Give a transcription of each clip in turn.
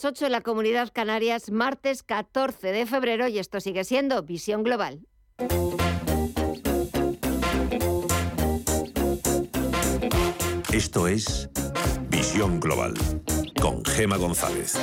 8 en la Comunidad Canarias, martes 14 de febrero y esto sigue siendo Visión Global. Esto es Visión Global con Gema González.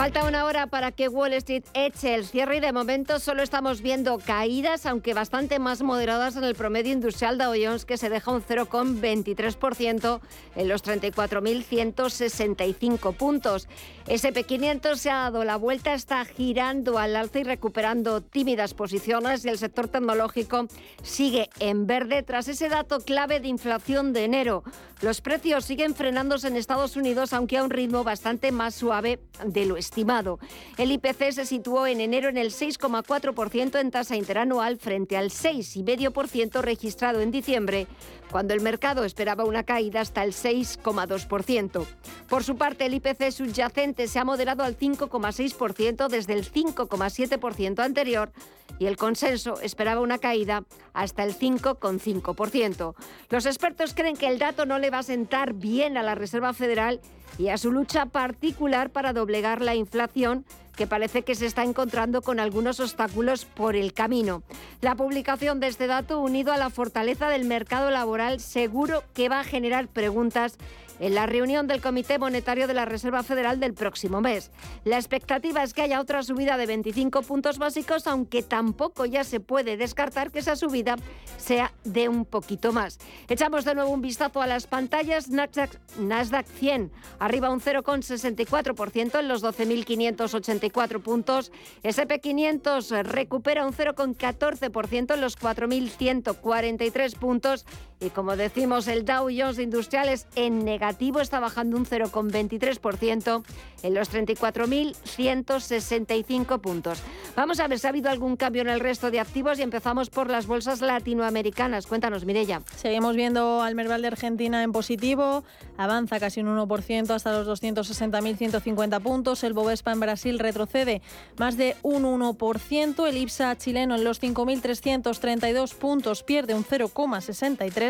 Falta una hora para que Wall Street eche el cierre y de momento solo estamos viendo caídas, aunque bastante más moderadas en el promedio industrial Dow Jones, que se deja un 0,23% en los 34.165 puntos. SP500 se ha dado la vuelta, está girando al alza y recuperando tímidas posiciones y el sector tecnológico sigue en verde tras ese dato clave de inflación de enero. Los precios siguen frenándose en Estados Unidos, aunque a un ritmo bastante más suave de lo El IPC se situó en enero en el 6,4% en tasa interanual frente al 6,5% registrado en diciembre, cuando el mercado esperaba una caída hasta el 6,2%. Por su parte, el IPC subyacente se ha moderado al 5,6% desde el 5,7% anterior y el consenso esperaba una caída hasta el 5,5%. Los expertos creen que el dato no le va a sentar bien a la Reserva Federal y a su lucha particular para doblegar la inflación que parece que se está encontrando con algunos obstáculos por el camino. La publicación de este dato, unido a la fortaleza del mercado laboral, seguro que va a generar preguntas en la reunión del Comité Monetario de la Reserva Federal del próximo mes. La expectativa es que haya otra subida de 25 puntos básicos, aunque tampoco ya se puede descartar que esa subida sea de un poquito más. Echamos de nuevo un vistazo a las pantallas. Nasdaq, 100 arriba un 0,64% en los 12.584 puntos. SP500 recupera un 0,14% en los 4.143 puntos. Y como decimos, el Dow Jones Industriales en negativo está bajando un 0,23% en los 34.165 puntos. Vamos a ver si ha habido algún cambio en el resto de activos y empezamos por las bolsas latinoamericanas. Cuéntanos, Mirella. Seguimos viendo al Merval de Argentina en positivo, avanza casi un 1% hasta los 260.150 puntos. El Bovespa en Brasil retrocede más de un 1%. El IPSA chileno en los 5.332 puntos pierde un 0,63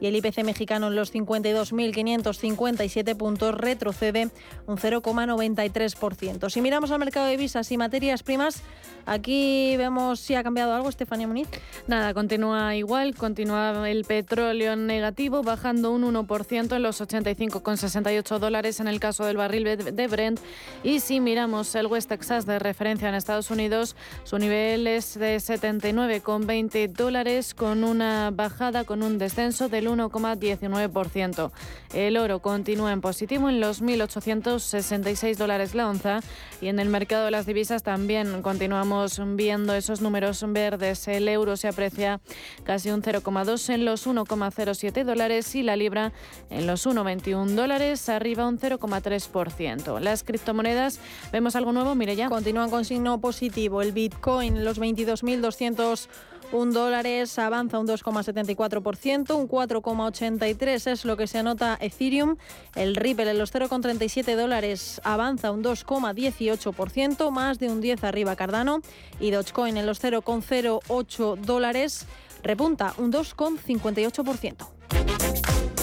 y el IPC mexicano en los 52.557 puntos retrocede un 0,93%. Si miramos al mercado de divisas y materias primas, aquí vemos si ha cambiado algo, Estefanía Muniz. Nada, continúa igual, continúa el petróleo negativo, bajando un 1% en los 85,68 dólares en el caso del barril de Brent. Y si miramos el West Texas de referencia en Estados Unidos, su nivel es de 79,20 dólares con una bajada, con un descenso descenso del 1,19%. El oro continúa en positivo en los 1.866 dólares la onza y en el mercado de las divisas también continuamos viendo esos números verdes. El euro se aprecia casi un 0,2 en los 1,07 dólares y la libra en los 1,21 dólares, arriba un 0,3%. Las criptomonedas, ¿vemos algo nuevo? Mire ya. Continúan con signo positivo. El Bitcoin, los 22.200 un dólares avanza un 2,74%, un 4,83 es lo que se anota Ethereum. El Ripple en los 0,37 dólares avanza un 2,18%, más de un 10 arriba Cardano. Y Dogecoin en los 0,08 dólares repunta un 2,58%.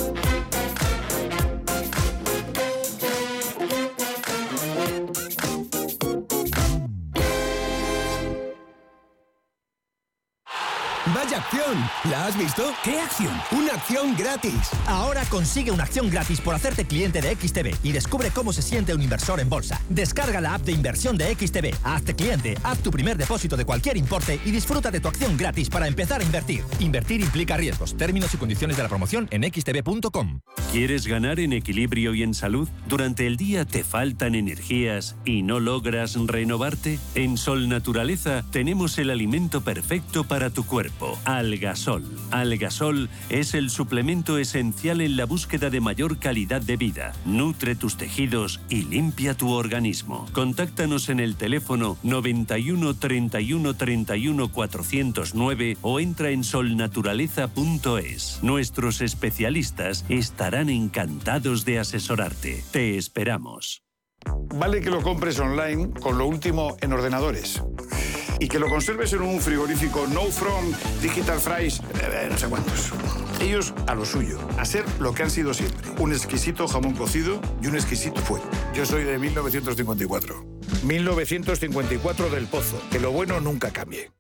¡Vaya acción! ¿La has visto? ¿Qué acción? Una acción gratis. Ahora consigue una acción gratis por hacerte cliente de XTB y descubre cómo se siente un inversor en bolsa. Descarga la app de inversión de XTB, hazte cliente, haz tu primer depósito de cualquier importe y disfruta de tu acción gratis para empezar a invertir. Invertir implica riesgos. Términos y condiciones de la promoción en xtb.com. ¿Quieres ganar en equilibrio y en salud? ¿Durante el día te faltan energías y no logras renovarte? En Sol Naturaleza tenemos el alimento perfecto para tu cuerpo Algasol. Algasol es el suplemento esencial en la búsqueda de mayor calidad de vida. Nutre tus tejidos y limpia tu organismo. Contáctanos en el teléfono 91 31 31 409 o entra en solnaturaleza.es. Nuestros especialistas estarán encantados de asesorarte. Te esperamos. Vale que lo compres online con lo último en ordenadores y que lo conserves en un frigorífico No From Digital Fries, eh, no sé cuántos. Ellos a lo suyo, a ser lo que han sido siempre. Un exquisito jamón cocido y un exquisito fuego. Yo soy de 1954. 1954 del Pozo. Que lo bueno nunca cambie.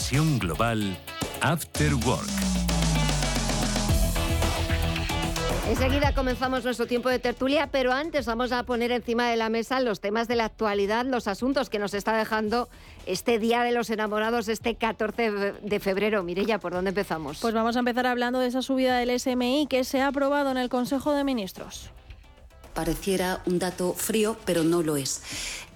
Visión Global, After Work. Enseguida comenzamos nuestro tiempo de tertulia, pero antes vamos a poner encima de la mesa los temas de la actualidad, los asuntos que nos está dejando este Día de los Enamorados, este 14 de febrero. Mirella, ¿por dónde empezamos? Pues vamos a empezar hablando de esa subida del SMI que se ha aprobado en el Consejo de Ministros pareciera un dato frío, pero no lo es.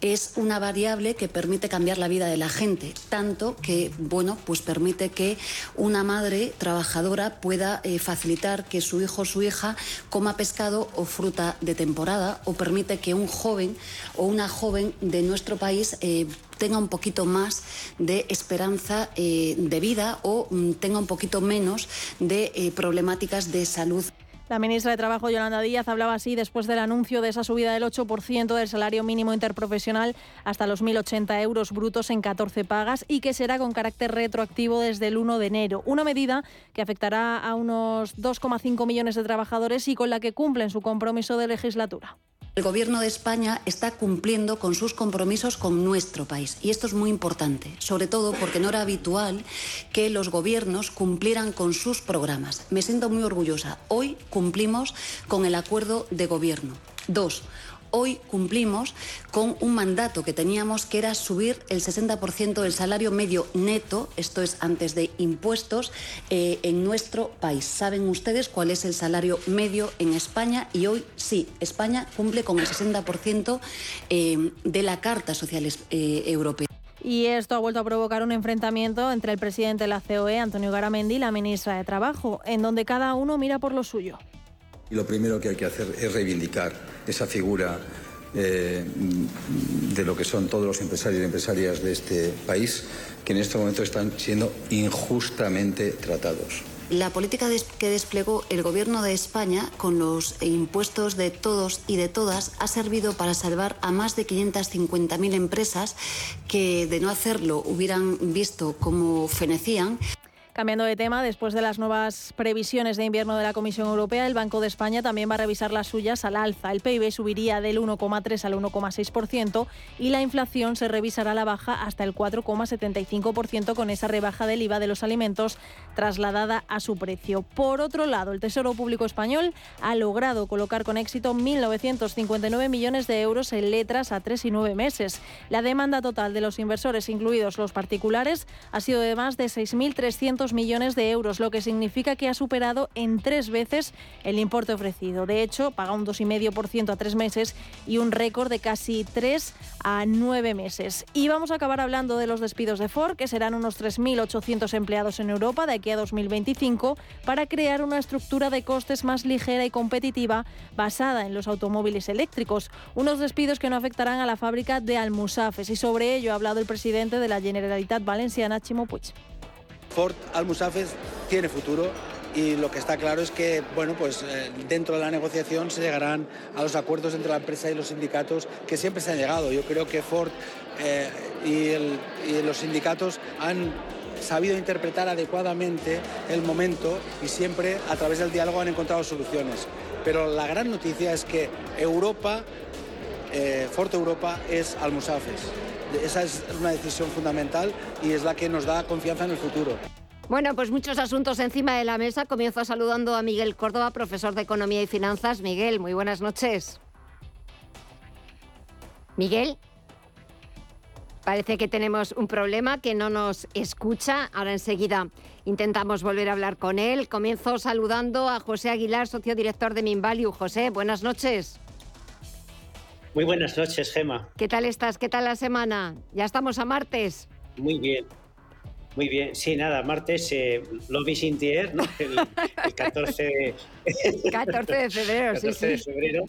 Es una variable que permite cambiar la vida de la gente, tanto que, bueno, pues permite que una madre trabajadora pueda eh, facilitar que su hijo o su hija coma pescado o fruta de temporada, o permite que un joven o una joven de nuestro país eh, tenga un poquito más de esperanza eh, de vida o mm, tenga un poquito menos de problemáticas de salud. La ministra de Trabajo, Yolanda Díaz, hablaba así después del anuncio de esa subida del 8% del salario mínimo interprofesional hasta los 1.080 euros brutos en 14 pagas y que será con carácter retroactivo desde el 1 de enero. Una medida que afectará a unos 2,5 millones de trabajadores y con la que cumplen su compromiso de legislatura. El Gobierno de España está cumpliendo con sus compromisos con nuestro país y esto es muy importante, sobre todo porque no era habitual que los gobiernos cumplieran con sus programas. Me siento muy orgullosa. Hoy cumplimos con el acuerdo de gobierno. Dos, hoy cumplimos con un mandato que teníamos que era subir el 60% del salario medio neto, esto es antes de impuestos, eh, en nuestro país. ¿Saben ustedes cuál es el salario medio en España? Y hoy sí, España cumple con el 60% eh, de la Carta Social eh, Europea. Y esto ha vuelto a provocar un enfrentamiento entre el presidente de la COE, Antonio Garamendi, y la ministra de Trabajo, en donde cada uno mira por lo suyo. Y lo primero que hay que hacer es reivindicar esa figura eh, de lo que son todos los empresarios y empresarias de este país que en este momento están siendo injustamente tratados. La política que desplegó el Gobierno de España con los impuestos de todos y de todas ha servido para salvar a más de 550.000 empresas que de no hacerlo hubieran visto cómo fenecían. Cambiando de tema, después de las nuevas previsiones de invierno de la Comisión Europea, el Banco de España también va a revisar las suyas al alza. El PIB subiría del 1,3 al 1,6% y la inflación se revisará a la baja hasta el 4,75% con esa rebaja del IVA de los alimentos trasladada a su precio. Por otro lado, el Tesoro Público Español ha logrado colocar con éxito 1.959 millones de euros en letras a tres y nueve meses. La demanda total de los inversores, incluidos los particulares, ha sido de más de 6.300 millones de euros, lo que significa que ha superado en tres veces el importe ofrecido. De hecho, paga un 2,5% a tres meses y un récord de casi 3 a nueve meses. Y vamos a acabar hablando de los despidos de Ford, que serán unos 3.800 empleados en Europa de aquí a 2025, para crear una estructura de costes más ligera y competitiva basada en los automóviles eléctricos. Unos despidos que no afectarán a la fábrica de Almusafes. Y sobre ello ha hablado el presidente de la Generalitat Valenciana, Chimo Puig. Ford Almusafes tiene futuro y lo que está claro es que bueno pues eh, dentro de la negociación se llegarán a los acuerdos entre la empresa y los sindicatos que siempre se han llegado. Yo creo que Ford eh, y, los sindicatos han sabido interpretar adecuadamente el momento y siempre a través del diálogo han encontrado soluciones. Pero la gran noticia es que Europa, eh, Ford Europa es Almusafes esa es una decisión fundamental y es la que nos da confianza en el futuro. Bueno, pues muchos asuntos encima de la mesa. Comienzo saludando a Miguel Córdoba, profesor de Economía y Finanzas. Miguel, muy buenas noches. Miguel, parece que tenemos un problema que no nos escucha. Ahora enseguida intentamos volver a hablar con él. Comienzo saludando a José Aguilar, socio director de Minvalue. José, buenas noches. Muy buenas noches, Gema. ¿Qué tal estás? ¿Qué tal la semana? Ya estamos a martes. Muy bien. Muy bien, sí, nada, martes, eh, Lobby sin ¿no? El, 14, 14 de febrero, 14 sí, de febrero.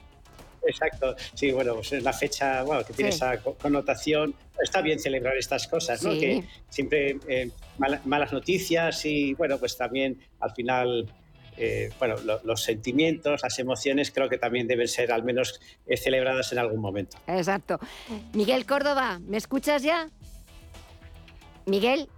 Exacto, sí, bueno, pues es la fecha bueno, que tiene esa connotación. Está bien celebrar estas cosas, ¿no? Que siempre eh, malas noticias y, bueno, pues también al final eh, bueno, los sentimientos, las emociones creo que también deben ser al menos eh, celebradas en algún momento. Exacto. Miguel Córdoba, ¿me escuchas ya? Miguel.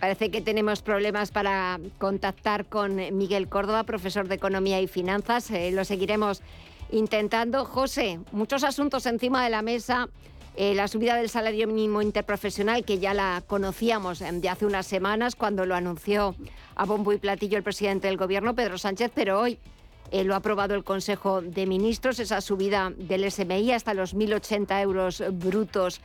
Parece que tenemos problemas para contactar con Miguel Córdoba, profesor de Economía y Finanzas. Eh, lo seguiremos intentando. José, muchos asuntos encima de la mesa. Eh, la subida del salario mínimo interprofesional, que ya la conocíamos eh, de hace unas semanas cuando lo anunció a bombo y platillo el presidente del Gobierno, Pedro Sánchez, pero hoy eh, lo ha aprobado el Consejo de Ministros, esa subida del SMI hasta los 1.080 euros brutos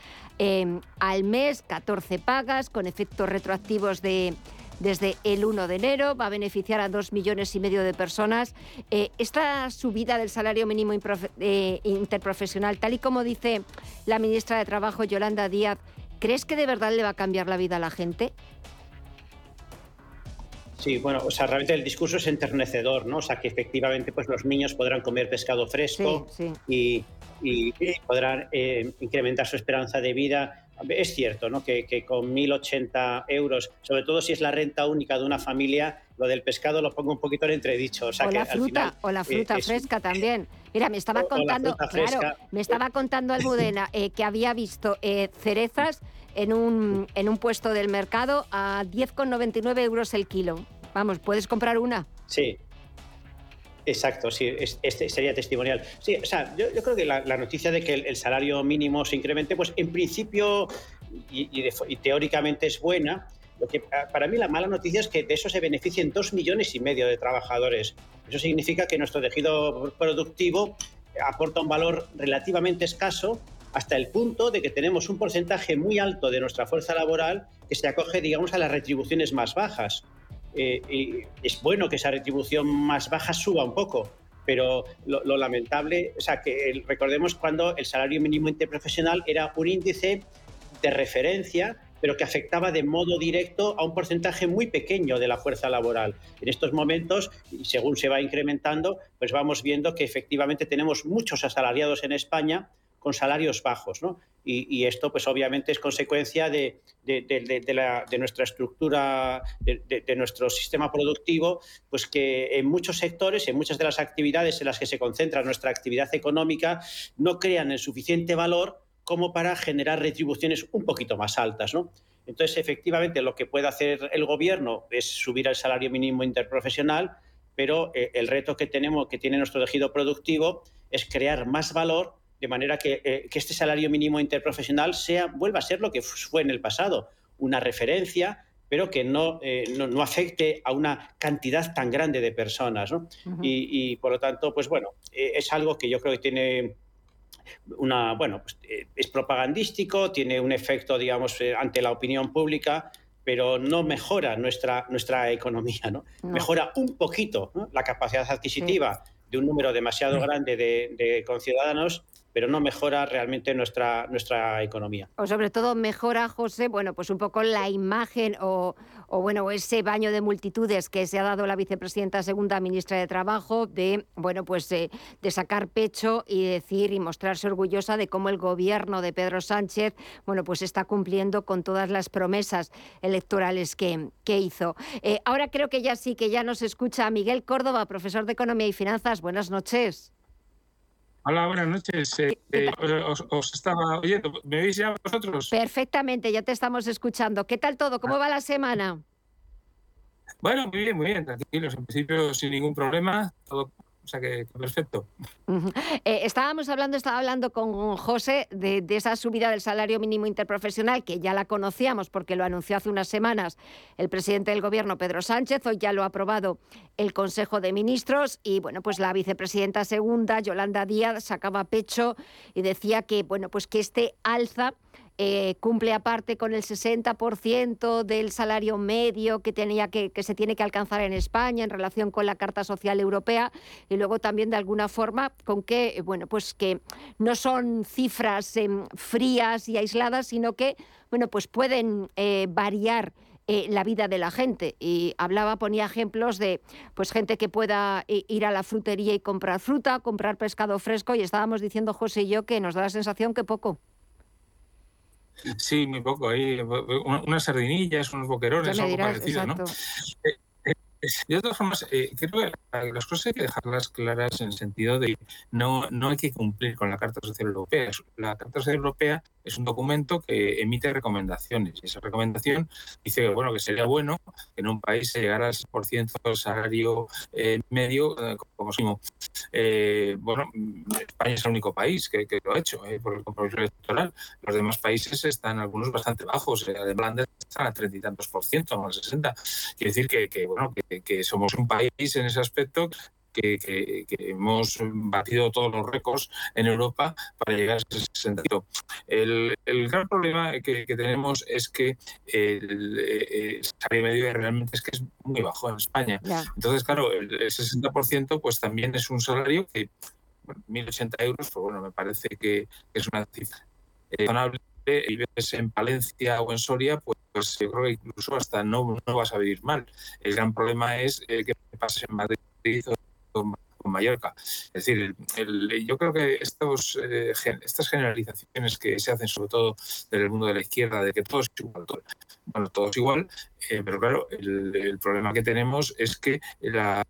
al mes, 14 pagas, con efectos retroactivos de desde el 1 de enero, va a beneficiar a dos millones y medio de personas. Eh, esta subida del salario mínimo eh, interprofesional, tal y como dice la ministra de Trabajo, Yolanda Díaz, ¿crees que de verdad le va a cambiar la vida a la gente? Sí, bueno, o sea, realmente el discurso es enternecedor, ¿no? O sea, que efectivamente pues los niños podrán comer pescado fresco Y, podrán eh, incrementar su esperanza de vida es cierto ¿no? que, con 1.080 euros, sobre todo si es la renta única de una familia, lo del pescado lo pongo un poquito en entredicho. O, la fruta, o la fruta fresca también. Mira, me estaba contando, claro, me estaba contando Almudena eh, que había visto eh, cerezas en un, en un puesto del mercado a 10,99 euros el kilo. Vamos, puedes comprar una. Sí, Exacto, sí, este sería testimonial. Sí, o sea, yo, creo que la, noticia de que el, salario mínimo se incremente, pues en principio y, teóricamente es buena. Lo que para mí la mala noticia es que de eso se beneficien dos millones y medio de trabajadores. Eso significa que nuestro tejido productivo aporta un valor relativamente escaso hasta el punto de que tenemos un porcentaje muy alto de nuestra fuerza laboral que se acoge, digamos, a las retribuciones más bajas. Eh, es bueno que esa retribución más baja suba un poco, pero lo, lamentable, o sea, que recordemos cuando el salario mínimo interprofesional era un índice de referencia, pero que afectaba de modo directo a un porcentaje muy pequeño de la fuerza laboral. En estos momentos, según se va incrementando, pues vamos viendo que efectivamente tenemos muchos asalariados en España con salarios bajos, ¿no? Y, esto, pues obviamente es consecuencia de, nuestra estructura, de, nuestro sistema productivo, pues que en muchos sectores, en muchas de las actividades en las que se concentra nuestra actividad económica, no crean el suficiente valor como para generar retribuciones un poquito más altas, ¿no? Entonces, efectivamente, lo que puede hacer el gobierno es subir el salario mínimo interprofesional, pero eh, el reto que tenemos, que tiene nuestro tejido productivo, es crear más valor de manera eh, que, este salario mínimo interprofesional sea, vuelva a ser lo que fue en el pasado, una referencia, pero que no, eh, no, afecte a una cantidad tan grande de personas. y, por lo tanto, pues bueno, eh, es algo que yo creo que tiene una, bueno, pues, es propagandístico, tiene un efecto, digamos, ante la opinión pública, pero no mejora nuestra, nuestra economía, ¿no? Mejora un poquito la capacidad adquisitiva de un número demasiado grande de, de conciudadanos pero no mejora realmente nuestra, nuestra economía. O sobre todo mejora, José, bueno, pues un poco la imagen o, bueno, ese baño de multitudes que se ha dado la vicepresidenta segunda ministra de Trabajo de, bueno, pues de, sacar pecho y decir y mostrarse orgullosa de cómo el gobierno de Pedro Sánchez, bueno, pues está cumpliendo con todas las promesas electorales que, que hizo. Eh, ahora creo que ya sí, que ya nos escucha Miguel Córdoba, profesor de Economía y Finanzas. Buenas noches. Hola, buenas noches. Eh, eh, os, estaba oyendo. ¿Me veis ya vosotros? Perfectamente, ya te estamos escuchando. ¿Qué tal todo? ¿Cómo ah. va la semana? Bueno, muy bien, muy bien, tranquilos. En principio, sin ningún problema. Todo o sea que perfecto. Eh, estábamos hablando, estaba hablando con José de, esa subida del salario mínimo interprofesional, que ya la conocíamos porque lo anunció hace unas semanas el presidente del gobierno, Pedro Sánchez. Hoy ya lo ha aprobado el Consejo de Ministros y bueno, pues la vicepresidenta segunda, Yolanda Díaz, sacaba pecho y decía que bueno, pues que este alza eh, cumple aparte con el 60% del salario medio que, tenía que, se tiene que alcanzar en España en relación con la Carta Social Europea y luego también de alguna forma con que, bueno, pues que no son cifras em, frías y aisladas, sino que, bueno, pues pueden eh, variar eh, la vida de la gente. Y hablaba, ponía ejemplos de pues gente que pueda ir a la frutería y comprar fruta, comprar pescado fresco, y estábamos diciendo José y yo que nos da la sensación que poco. Sí, muy poco. Hay unas sardinillas, unos boquerones, algo parecido, ¿no? De todas formas, eh, creo que las cosas hay que dejarlas claras en el sentido de no, no hay que cumplir con la Carta Social Europea. La Carta Social Europea es un documento que emite recomendaciones y esa recomendación dice bueno, que sería bueno que en un país se llegara al 6% del salario eh, medio eh, como mínimo. bueno, España es el único país que, lo ha hecho por el compromiso electoral. Los demás países están algunos bastante bajos. Alemania están a treinta y tantos por ciento, al 60. Quiere decir que, que bueno, que que, somos un país en ese aspecto que, hemos batido todos los récords en Europa para llegar a ese sentido. El, gran problema que, tenemos es que el, salario medio realmente es que es muy bajo en España. Entonces, claro, el, 60% pues también es un salario que, bueno, 1.080 euros, pues bueno, me parece que es una cifra razonable y ves en Palencia o en Soria, pues, pues, yo creo que incluso hasta no, no vas a vivir mal. El gran problema es el que pasa en Madrid o con Mallorca. Es decir, yo creo que estos, eh, estas generalizaciones que se hacen, sobre todo del mundo de la izquierda, de que todo es igual, bueno, todo es igual, eh, pero claro, el, problema que tenemos es que las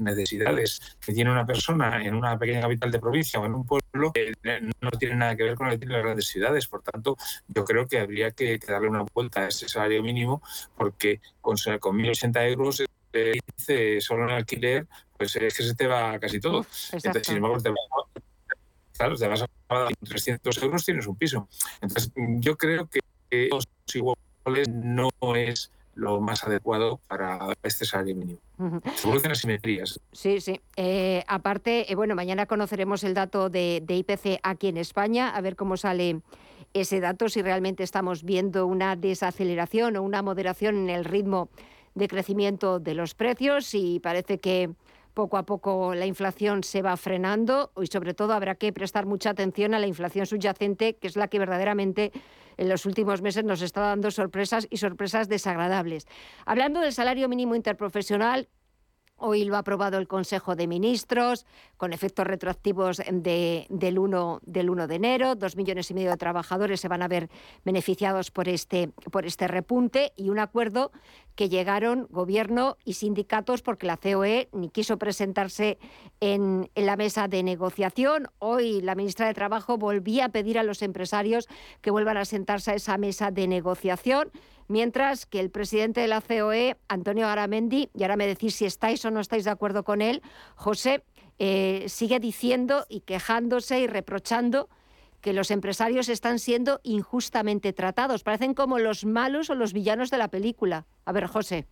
necesidades que tiene una persona en una pequeña capital de provincia o en un pueblo eh, no tienen nada que ver con lo que tienen las grandes ciudades. Por tanto, yo creo que habría que, darle una vuelta a ese salario mínimo porque con, con 1.080 euros solo en alquiler, pues es que se te va casi todo. Entonces, sin embargo, te, claro, te vas a pagar 300 euros, tienes un piso. Entonces, yo creo que los iguales no es lo más adecuado para este salario mínimo. Seguro que asimetrías. Sí, sí. Eh, aparte, eh, bueno, mañana conoceremos el dato de, de, IPC aquí en España, a ver cómo sale ese dato, si realmente estamos viendo una desaceleración o una moderación en el ritmo de crecimiento de los precios y parece que poco a poco la inflación se va frenando y sobre todo habrá que prestar mucha atención a la inflación subyacente, que es la que verdaderamente en los últimos meses nos está dando sorpresas y sorpresas desagradables. Hablando del salario mínimo interprofesional, Hoy lo ha aprobado el Consejo de Ministros con efectos retroactivos del, 1, del 1 de enero. Dos millones y medio de trabajadores se van a ver beneficiados por este, por este repunte y un acuerdo que llegaron gobierno y sindicatos porque la COE ni quiso presentarse en, en la mesa de negociación. Hoy la ministra de Trabajo volvía a pedir a los empresarios que vuelvan a sentarse a esa mesa de negociación mientras que el presidente de la COE, Antonio Garamendi, y ahora me decís si estáis o no estáis de acuerdo con él, José, eh, sigue diciendo y quejándose y reprochando que los empresarios están siendo injustamente tratados. Parecen como los malos o los villanos de la película. A ver, José.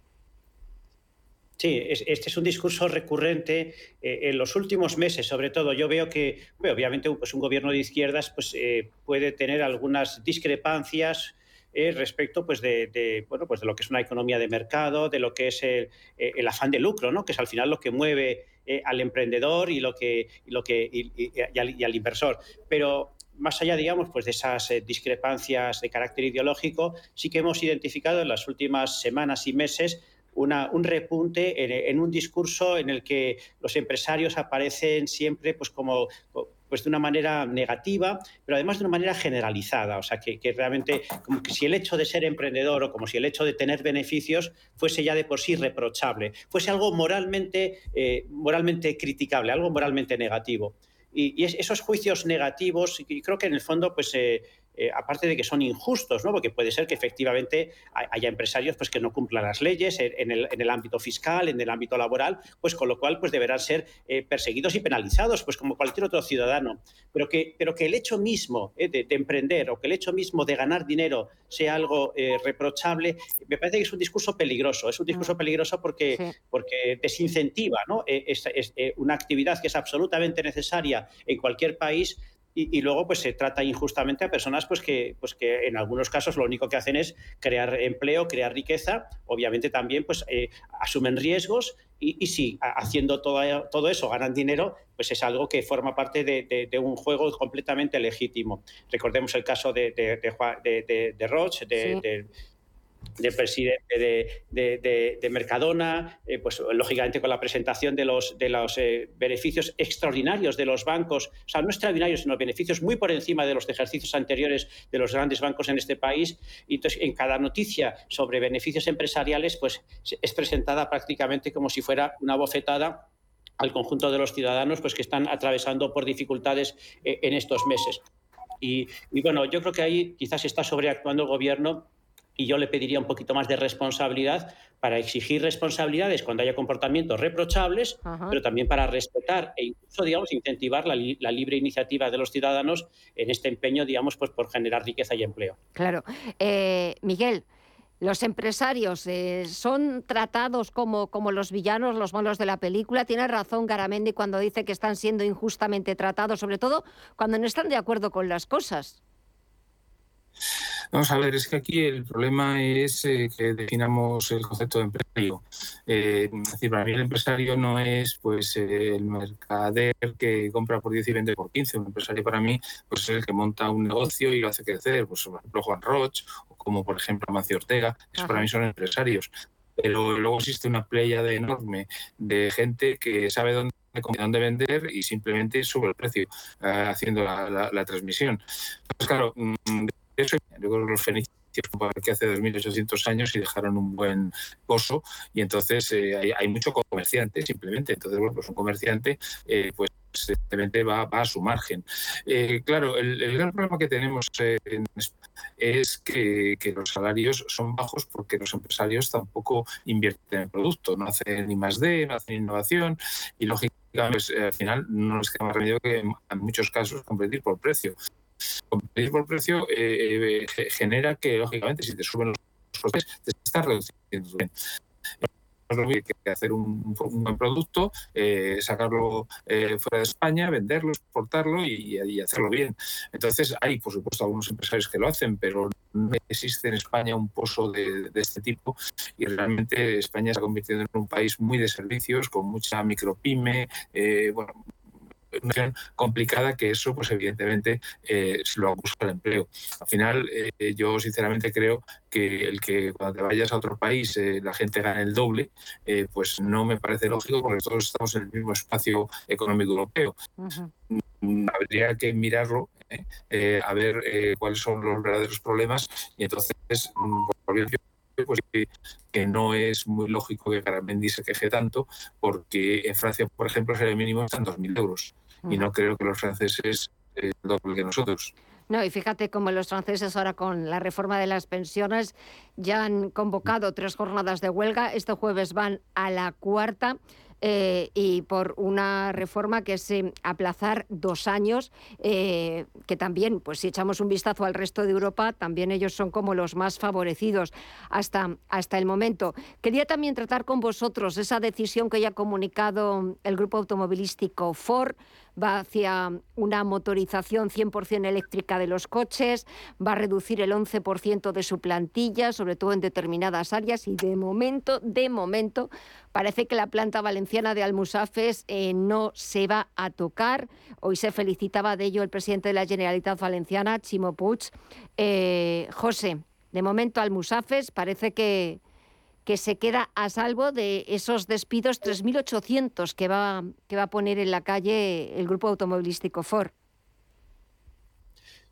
Sí, este es un discurso recurrente eh, en los últimos meses, sobre todo. Yo veo que, obviamente, pues un gobierno de izquierdas pues, eh, puede tener algunas discrepancias eh, respecto pues, de, bueno, pues de lo que es una economía de mercado, de lo que es el, eh, afán de lucro, ¿no? que es al final lo que mueve al emprendedor y, lo que, lo que, y, al, inversor. Pero más allá, digamos, pues de esas discrepancias de carácter ideológico, sí que hemos identificado en las últimas semanas y meses un repunte en, en, un discurso en el que los empresarios aparecen siempre pues como pues de una manera negativa, pero además de una manera generalizada. O sea, que, realmente, como que si el hecho de ser emprendedor o como si el hecho de tener beneficios fuese ya de por sí reprochable, fuese algo moralmente, eh, moralmente criticable, algo moralmente negativo. Y, esos juicios negativos, y creo que en el fondo, pues eh, eh, aparte de que son injustos, ¿no? porque puede ser que efectivamente haya empresarios pues, que no cumplan las leyes en el, ámbito fiscal, en el ámbito laboral, pues con lo cual pues, deberán ser eh, perseguidos y penalizados, pues como cualquier otro ciudadano. Pero que, pero que el hecho mismo eh, de, emprender o que el hecho mismo de ganar dinero sea algo reprochable, me parece que es un discurso peligroso. Es un discurso mm. peligroso porque, porque desincentiva ¿no? es una actividad que es absolutamente necesaria en cualquier país y, luego pues se trata injustamente a personas pues que, pues que en algunos casos lo único que hacen es crear empleo, crear riqueza, obviamente también pues eh, asumen riesgos y, si haciendo todo, todo eso ganan dinero, pues es algo que forma parte de, un juego completamente legítimo. Recordemos el caso de, de, de, de presidente de, Mercadona, eh, pues lógicamente con la presentación de los, de los eh, beneficios extraordinarios de los bancos, o sea, no extraordinarios, sino beneficios muy por encima de los ejercicios anteriores de los grandes bancos en este país. Y entonces, en cada noticia sobre beneficios empresariales, pues es presentada prácticamente como si fuera una bofetada al conjunto de los ciudadanos pues, que están atravesando por dificultades eh, en estos meses. Y, y, bueno, yo creo que ahí quizás está sobreactuando el Gobierno y yo le pediría un poquito más de responsabilidad para exigir responsabilidades cuando haya comportamientos reprochables, pero también para respetar e incluso, digamos, incentivar la, libre iniciativa de los ciudadanos en este empeño, digamos, pues por generar riqueza y empleo. Claro. Eh, Miguel, los empresarios eh, son tratados como, como los villanos, los malos de la película. Tiene razón Garamendi cuando dice que están siendo injustamente tratados, sobre todo cuando no están de acuerdo con las cosas. Vamos a ver, es que aquí el problema es eh, que definamos el concepto de empresario. Eh, es decir, para mí el empresario no es pues el mercader que compra por 10 y vende por 15. Un empresario para mí pues, es el que monta un negocio y lo hace crecer. Pues, por ejemplo, Juan Roch o como por ejemplo Amancio Ortega. Eso para mí son empresarios. Pero luego existe una playa de enorme de gente que sabe dónde dónde vender y simplemente sube el precio eh, haciendo la, la, transmisión. Pues claro, mm, eso, yo creo que los fenicios que hace 2.800 años y dejaron un buen pozo y entonces eh, hay, mucho comerciante simplemente. Entonces, bueno, pues un comerciante eh, pues evidentemente va, a su margen. Eh, claro, el, gran problema que tenemos es que, los salarios son bajos porque los empresarios tampoco invierten en producto, no hacen ni más de, no hacen innovación y lógicamente pues, al final no les queda más remedio que en muchos casos competir por precio competir por precio eh, eh, genera que, lógicamente, si te suben los costes, te estás reduciendo que hacer un, buen producto, eh, sacarlo fuera de España, venderlo, exportarlo y, hacerlo bien. Entonces, hay, por supuesto, algunos empresarios que lo hacen, pero no existe en España un pozo de, de este tipo y realmente España se ha convirtiendo en un país muy de servicios, con mucha micropyme, bueno, una complicada que eso, pues evidentemente, eh, lo abusa el empleo. Al final, eh, yo sinceramente creo que el que cuando te vayas a otro país eh, la gente gane el doble, pues no me parece lógico porque todos estamos en el mismo espacio económico europeo. Mm, habría que mirarlo, a ver cuáles son los verdaderos problemas y entonces, mm, pues que, no es muy lógico que Garamendi se queje tanto, porque en Francia, por ejemplo, el mínimo está en 2.000 euros y no creo que los franceses eh, doble que nosotros. No, y fíjate cómo los franceses ahora con la reforma de las pensiones ya han convocado tres jornadas de huelga. Este jueves van a la cuarta. Eh, y por una reforma que es eh, aplazar dos años, eh, que también, pues si echamos un vistazo al resto de Europa, también ellos son como los más favorecidos hasta, hasta el momento. Quería también tratar con vosotros esa decisión que ya ha comunicado el grupo automovilístico Ford va hacia una motorización 100% eléctrica de los coches, va a reducir el 11% de su plantilla, sobre todo en determinadas áreas y de momento, de momento, parece que la planta valenciana de Almusafes eh, no se va a tocar. Hoy se felicitaba de ello el presidente de la Generalitat Valenciana, Chimo Puig. Eh, José, de momento Almusafes parece que que se queda a salvo de esos despidos 3.800 que va, que va a poner en la calle el grupo automovilístico Ford.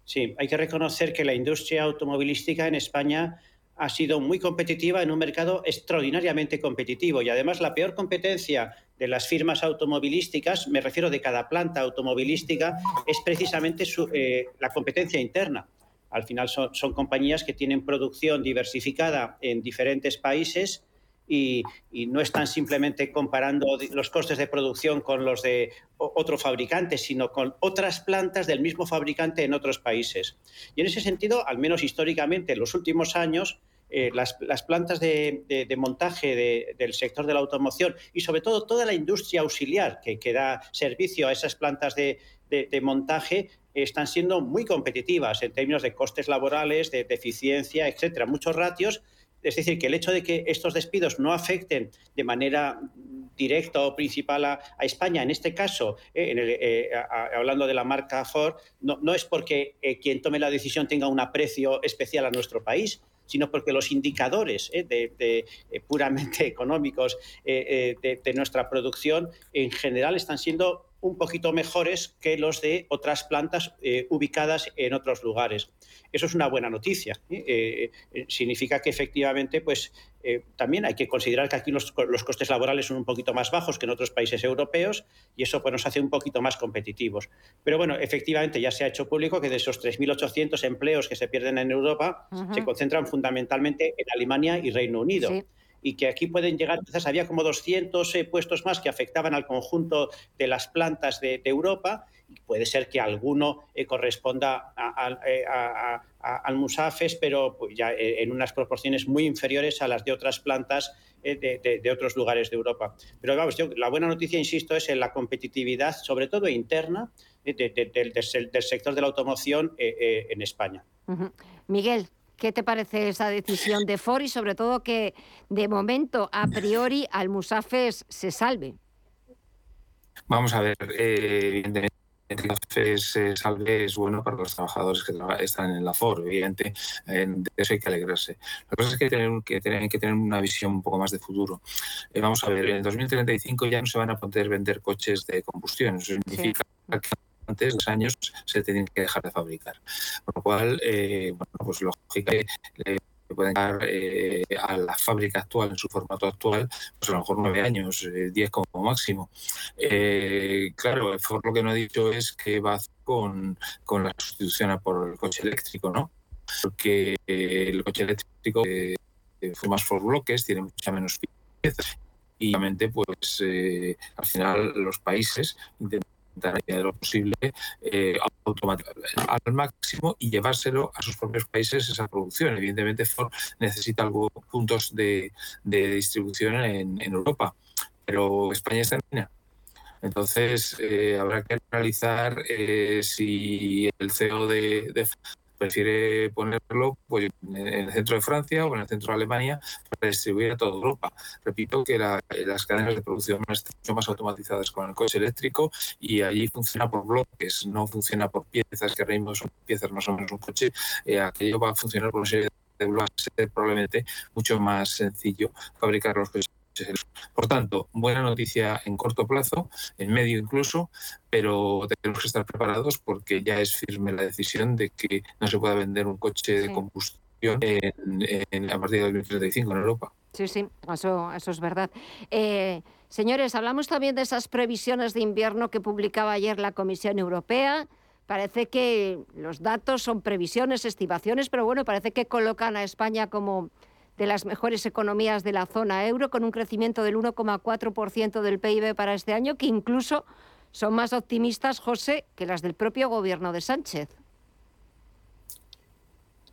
Sí, hay que reconocer que la industria automovilística en España ha sido muy competitiva en un mercado extraordinariamente competitivo y además la peor competencia de las firmas automovilísticas, me refiero de cada planta automovilística, es precisamente eh, la competencia interna. Al final son, compañías que tienen producción diversificada en diferentes países y, no están simplemente comparando los costes de producción con los de otro fabricante, sino con otras plantas del mismo fabricante en otros países. Y en ese sentido, al menos históricamente, en los últimos años, eh, las, plantas de, montaje del sector de la automoción y sobre todo toda la industria auxiliar que, da servicio a esas plantas de, montaje están siendo muy competitivas en términos de costes laborales, de, eficiencia, etcétera, muchos ratios. Es decir, que el hecho de que estos despidos no afecten de manera directa o principal a, España, en este caso, eh, eh, hablando de la marca Ford, no, es porque quien tome la decisión tenga un aprecio especial a nuestro país, sino porque los indicadores eh, de, puramente económicos de nuestra producción en general están siendo un poquito mejores que los de otras plantas ubicadas en otros lugares. Eso es una buena noticia. significa que efectivamente pues, eh, también hay que considerar que aquí los, costes laborales son un poquito más bajos que en otros países europeos y eso pues, nos hace un poquito más competitivos. Pero bueno, efectivamente ya se ha hecho público que de esos 3.800 empleos que se pierden en Europa se concentran fundamentalmente en Alemania y Reino Unido. Y que aquí pueden llegar, quizás había como 200 eh, puestos más que afectaban al conjunto de las plantas de, Europa, y puede ser que alguno eh, corresponda a, al Musafes, pero pues, ya eh, en unas proporciones muy inferiores a las de otras plantas eh, de, otros lugares de Europa. Pero vamos, la buena noticia, insisto, es en la competitividad, sobre todo interna, del, sector de la automoción eh, en España. Miguel, ¿qué te parece esa decisión de Ford y sobre todo que de momento, a priori, al Musafes se salve? Vamos a ver, evidentemente entonces, salve es bueno para los trabajadores que están en la FOR, evidente, de eso hay que alegrarse. La cosa es que tienen que tener, que tener una visión un poco más de futuro. Eh, vamos a ver, en 2035 ya no se van a poder vender coches de combustión, eso significa que antes de dos años se tienen que dejar de fabricar. Por lo cual, eh, bueno, pues lógicamente pueden dar eh, a la fábrica actual en su formato actual, pues a lo mejor nueve años, eh, diez como máximo. Eh, claro, lo que no he dicho es que va con, con la sustitución por el coche eléctrico, ¿no? Porque el coche eléctrico fue más por bloques, tiene mucha menos piezas y obviamente pues al final los países intentan de lo posible eh, al máximo y llevárselo a sus propios países esa producción. Evidentemente Ford necesita algunos puntos de, distribución en, Europa, pero España está en China. Entonces, eh, habrá que analizar eh, si el CEO de, de, prefiere ponerlo pues, en el centro de Francia o en el centro de Alemania para distribuir a toda Europa. Repito que las cadenas de producción están mucho más automatizadas con el coche eléctrico y allí funciona por bloques, no funciona por piezas, que ahora son piezas más o menos un coche, eh, aquello va a funcionar por una serie de bloques, probablemente mucho más sencillo fabricar los coches por tanto, buena noticia en corto plazo, en medio incluso, pero tenemos que estar preparados porque ya es firme la decisión de que no se pueda vender un coche de combustión en, a partir del 2035 en Europa. Sí, sí, eso, eso es verdad. Eh, señores, hablamos también de esas previsiones de invierno que publicaba ayer la Comisión Europea. Parece que los datos son previsiones, estimaciones, pero bueno, parece que colocan a España como de las mejores economías de la zona euro, con un crecimiento del 1,4% del PIB para este año, que incluso son más optimistas, José, que las del propio gobierno de Sánchez.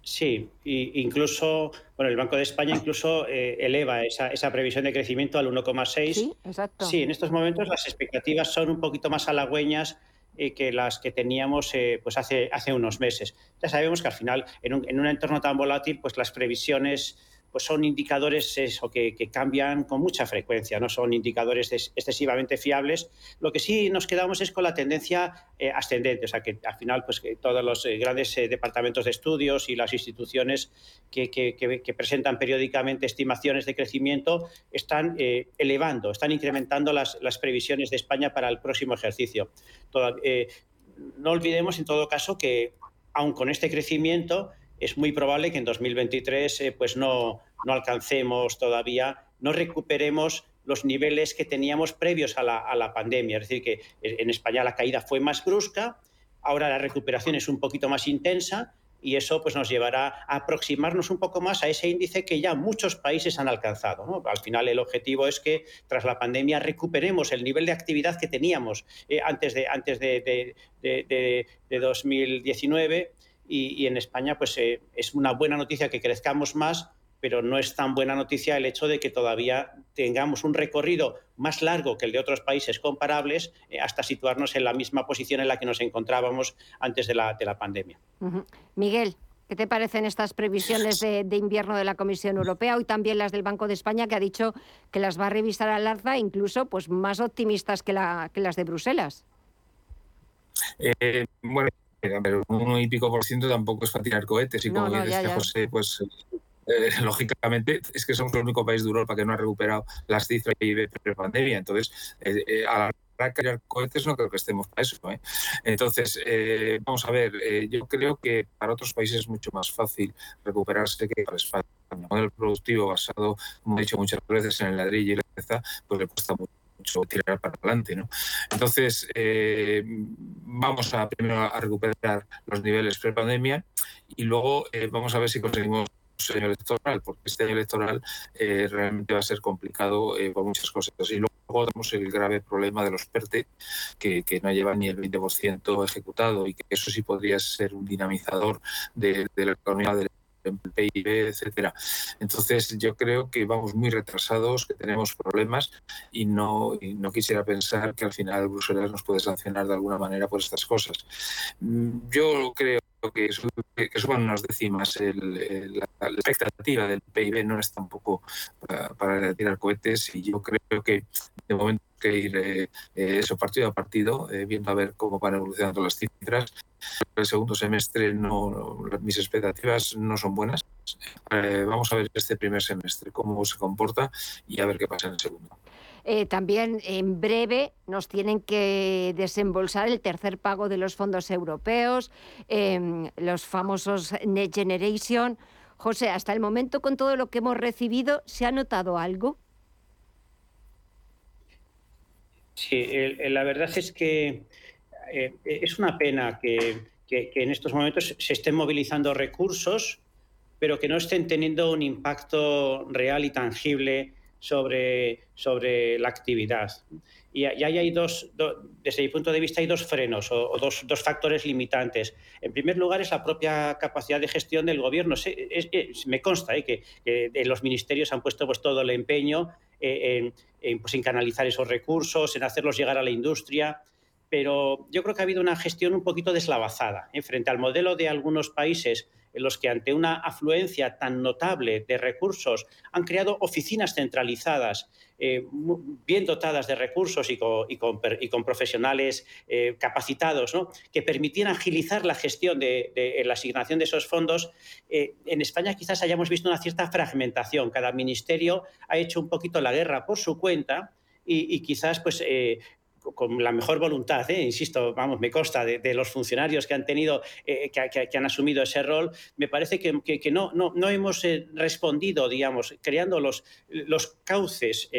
Sí, incluso, bueno, el Banco de España incluso eh, eleva esa, previsión de crecimiento al 1,6. Sí, exacto. Sí, en estos momentos las expectativas son un poquito más halagüeñas eh, que las que teníamos eh, pues hace, hace unos meses. Ya sabemos que al final, en un, en un entorno tan volátil, pues las previsiones pues son indicadores eso, que, cambian con mucha frecuencia, no son indicadores excesivamente fiables. Lo que sí nos quedamos es con la tendencia eh, ascendente, o sea que al final pues que todos los eh, grandes eh, departamentos de estudios y las instituciones que, presentan periódicamente estimaciones de crecimiento están elevando, están incrementando las, las, previsiones de España para el próximo ejercicio. no olvidemos en todo caso que aun con este crecimiento es muy probable que en 2023 eh, pues no, no alcancemos todavía, no recuperemos los niveles que teníamos previos a la, a la, pandemia. Es decir, que en España la caída fue más brusca, ahora la recuperación es un poquito más intensa y eso pues, nos llevará a aproximarnos un poco más a ese índice que ya muchos países han alcanzado. Al final el objetivo es que tras la pandemia recuperemos el nivel de actividad que teníamos eh, antes, de, antes de, de, de 2019 y, en España pues eh, es una buena noticia que crezcamos más, pero no es tan buena noticia el hecho de que todavía tengamos un recorrido más largo que el de otros países comparables eh, hasta situarnos en la misma posición en la que nos encontrábamos antes de la, de la pandemia. Miguel. ¿Qué te parecen estas previsiones de, invierno de la Comisión Europea? Hoy también las del Banco de España, que ha dicho que las va a revisar al alza, incluso pues, más optimistas que, la, que las de Bruselas. Eh, bueno, pero un y pico por ciento tampoco es para tirar cohetes y como dice José, pues lógicamente, es que somos el único país de Europa que no ha recuperado las cifras de pre-pandemia. Entonces, a la crear cohetes no creo que estemos para eso. ¿eh? Entonces, eh, vamos a ver, eh, yo creo que para otros países es mucho más fácil recuperarse que para España. Un modelo productivo basado, como he dicho muchas veces, en el ladrillo y la pieza, pues le cuesta mucho tirar para adelante. ¿no? Entonces, vamos a primero a recuperar los niveles pre-pandemia y luego vamos a ver si conseguimos año electoral, porque este año electoral eh, realmente va a ser complicado eh, por muchas cosas. Y luego tenemos el grave problema de los PERTE, que, que no llevan ni el 20% ejecutado y que eso sí podría ser un dinamizador de, de la economía del PIB, etcétera. Entonces yo creo que vamos muy retrasados, que tenemos problemas y no, y no quisiera pensar que al final Bruselas nos puede sancionar de alguna manera por estas cosas. Mm, yo creo que, que suban unas décimas la, expectativa del PIB no es tampoco para, para, tirar cohetes y yo creo que de momento hay que ir eh, eh, partido a partido eh, viendo a ver cómo van evolucionando las cifras. El segundo semestre no, mis expectativas no son buenas. Vamos a ver este primer semestre cómo se comporta y a ver qué pasa en el segundo eh, también en breve nos tienen que desembolsar el tercer pago de los fondos europeos, em, los famosos Next Generation. José, hasta el momento con todo lo que hemos recibido, ¿se ha notado algo? Sí, la verdad es que eh, es una pena que, que, en estos momentos se estén movilizando recursos, pero que no estén teniendo un impacto real y tangible sobre, sobre la actividad. Y, ahí hay dos, desde mi punto de vista, hay dos frenos o, dos, dos, factores limitantes. En primer lugar, es la propia capacidad de gestión del gobierno. me consta ¿eh? que, los ministerios han puesto pues, todo el empeño eh, en, pues, en canalizar esos recursos, en hacerlos llegar a la industria pero yo creo que ha habido una gestión un poquito deslavazada ¿eh? frente al modelo de algunos países en los que ante una afluencia tan notable de recursos han creado oficinas centralizadas, eh, bien dotadas de recursos y con, profesionales eh, capacitados, que permitían agilizar la gestión de, la asignación de esos fondos. en España quizás hayamos visto una cierta fragmentación. Cada ministerio ha hecho un poquito la guerra por su cuenta y, quizás pues, con la mejor voluntad, ¿eh? insisto, vamos, me consta de, los funcionarios que han tenido, eh, que, han asumido ese rol, me parece que, no, no, hemos eh, respondido, digamos, creando los, los cauces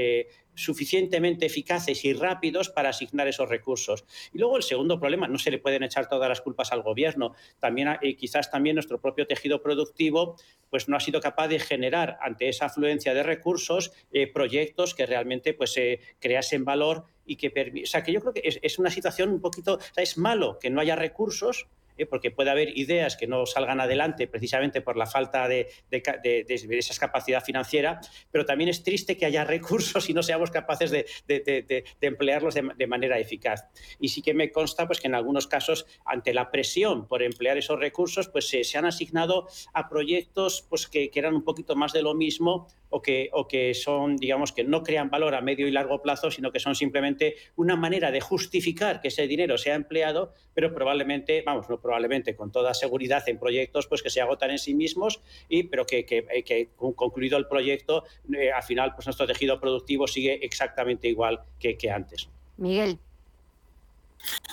suficientemente eficaces y rápidos para asignar esos recursos. Y luego el segundo problema, no se le pueden echar todas las culpas al gobierno, también quizás también nuestro propio tejido productivo pues no ha sido capaz de generar ante esa afluencia de recursos proyectos que realmente pues creasen valor y que, o sea, que yo creo que es, una situación un poquito, es malo que no haya recursos, ¿eh? porque puede haber ideas que no salgan adelante precisamente por la falta de, de, esa capacidad financiera, pero también es triste que haya recursos y no seamos capaces de, emplearlos de, manera eficaz. Y sí que me consta pues, que en algunos casos, ante la presión por emplear esos recursos, pues se, han asignado a proyectos pues, que, que eran un poquito más de lo mismo o que, o que son, digamos, que no crean valor a medio y largo plazo, sino que son simplemente una manera de justificar que ese dinero sea empleado, pero probablemente, vamos, no probablemente, con toda seguridad en proyectos pues que se agotan en sí mismos, y, pero que, que, concluido el proyecto, eh, al final pues nuestro tejido productivo sigue exactamente igual que, que antes. Miguel.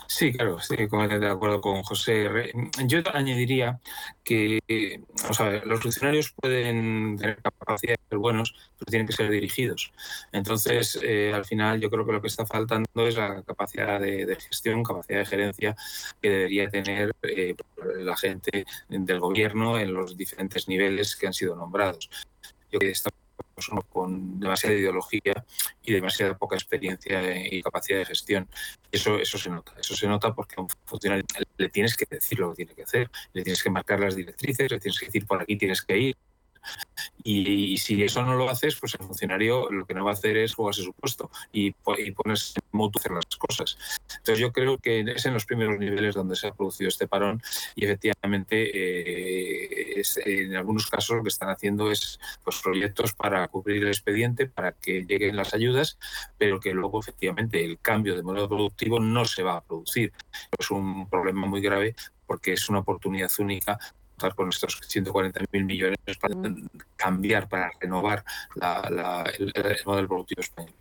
Sí, claro, estoy completamente de acuerdo con José. Yo añadiría que los funcionarios pueden tener capacidad de ser buenos, pero tienen que ser dirigidos. Entonces, eh, al final, yo creo que lo que está faltando es la capacidad de, gestión, capacidad de gerencia que debería tener eh, la gente del gobierno en los diferentes niveles que han sido nombrados. Yo creo que está con demasiada ideología y demasiada poca experiencia y capacidad de gestión. Eso, eso se nota, eso se nota porque a un funcionario le tienes que decir lo que tiene que hacer, le tienes que marcar las directrices, le tienes que decir por aquí tienes que ir, y, si eso no lo haces, pues el funcionario lo que no va a hacer es jugarse su puesto y, y ponerse en modo hacer las cosas. Entonces yo creo que es en los primeros niveles donde se ha producido este parón y efectivamente eh, en algunos casos lo que están haciendo es pues, proyectos para cubrir el expediente, para que lleguen las ayudas, pero que luego efectivamente el cambio de modelo productivo no se va a producir. Es un problema muy grave porque es una oportunidad única contar con estos 140.000 millones para cambiar, para renovar el, el modelo productivo español.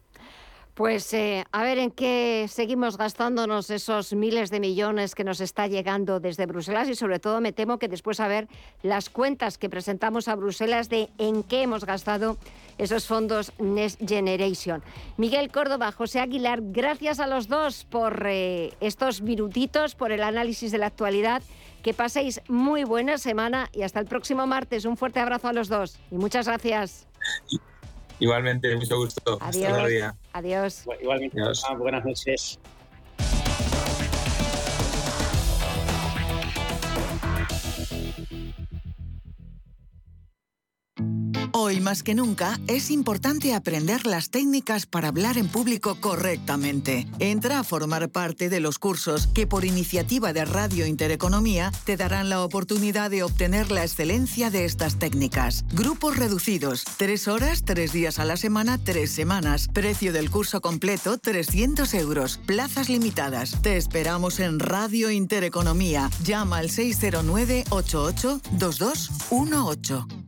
Pues eh, a ver en qué seguimos gastándonos esos miles de millones que nos está llegando desde Bruselas y sobre todo me temo que después a ver las cuentas que presentamos a Bruselas de en qué hemos gastado esos fondos Next Generation. Miguel Córdoba, José Aguilar, gracias a los dos por eh, estos minutitos, por el análisis de la actualidad. Que paséis muy buena semana y hasta el próximo martes. Un fuerte abrazo a los dos y muchas gracias. Igualmente, mucho gusto. Adiós. Adiós. Igualmente. Ah, buenas noches. Hoy más que nunca es importante aprender las técnicas para hablar en público correctamente. Entra a formar parte de los cursos que por iniciativa de Radio Intereconomía te darán la oportunidad de obtener la excelencia de estas técnicas. Grupos reducidos, tres horas, tres días a la semana, tres semanas. Precio del curso completo, 300 euros. Plazas limitadas. Te esperamos en Radio Intereconomía. Llama al 609 88 2218.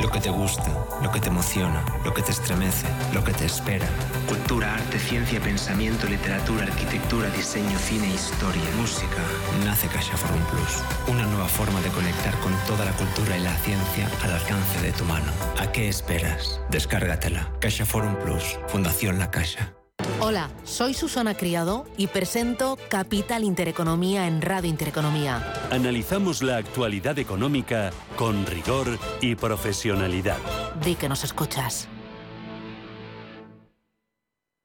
Lo que te gusta, lo que te emociona, lo que te estremece, lo que te espera. Cultura, arte, ciencia, pensamiento, literatura, arquitectura, diseño, cine, historia, música. Nace Caixa Forum Plus. Una nueva forma de conectar con toda la cultura y la ciencia al alcance de tu mano. ¿A qué esperas? Descárgatela. Caixa Forum Plus. Fundación La Caixa. Hola, soy Susana Criado y presento Capital Intereconomía en Radio Intereconomía. Analizamos la actualidad económica con rigor y profesionalidad. Di que nos escuchas.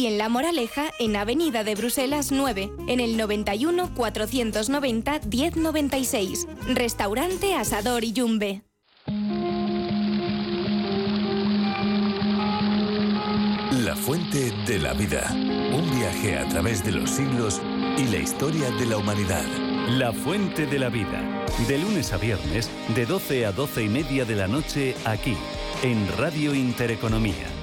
y en La Moraleja, en Avenida de Bruselas 9, en el 91 490 1096. Restaurante Asador y Yumbe. La fuente de la vida. Un viaje a través de los siglos y la historia de la humanidad. La fuente de la vida. De lunes a viernes, de 12 a 12 y media de la noche, aquí, en Radio Intereconomía.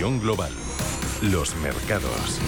Global. Los mercados.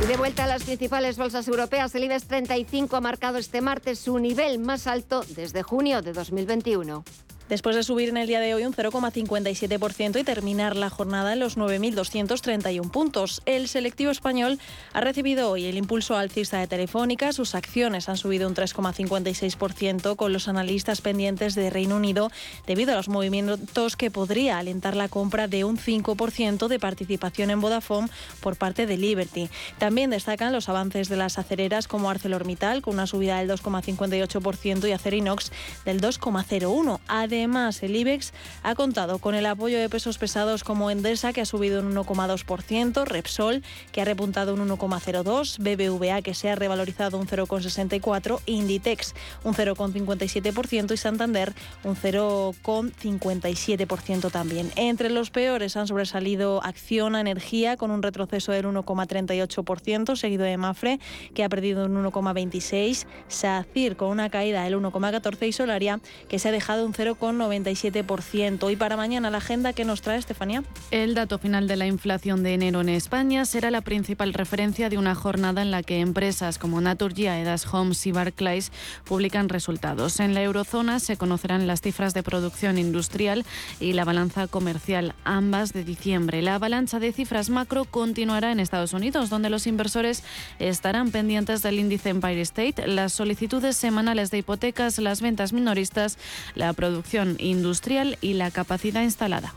Y de vuelta a las principales bolsas europeas, el IBEX 35 ha marcado este martes su nivel más alto desde junio de 2021 después de subir en el día de hoy un 0,57% y terminar la jornada en los 9.231 puntos. El selectivo español ha recibido hoy el impulso alcista de Telefónica. Sus acciones han subido un 3,56% con los analistas pendientes de Reino Unido debido a los movimientos que podría alentar la compra de un 5% de participación en Vodafone por parte de Liberty. También destacan los avances de las acereras como ArcelorMittal con una subida del 2,58% y Acerinox del 2,01%. Además, el IBEX ha contado con el apoyo de pesos pesados como Endesa, que ha subido un 1,2%, Repsol, que ha repuntado un 1,02%, BBVA, que se ha revalorizado un 0,64%, Inditex un 0,57% y Santander un 0,57% también. Entre los peores han sobresalido Acciona Energía con un retroceso del 1,38%, seguido de Mafre, que ha perdido un 1,26%, SACIR con una caída del 1,14% y Solaria, que se ha dejado un 0,5%. 1,97%. Y para mañana la agenda que nos trae Estefanía. El dato final de la inflación de enero en España será la principal referencia de una jornada en la que empresas como Naturgy, Aedas Homes y Barclays publican resultados. En la eurozona se conocerán las cifras de producción industrial y la balanza comercial, ambas de diciembre. La avalancha de cifras macro continuará en Estados Unidos, donde los inversores estarán pendientes del índice Empire State, las solicitudes semanales de hipotecas, las ventas minoristas, la producción industrial y la capacidad instalada.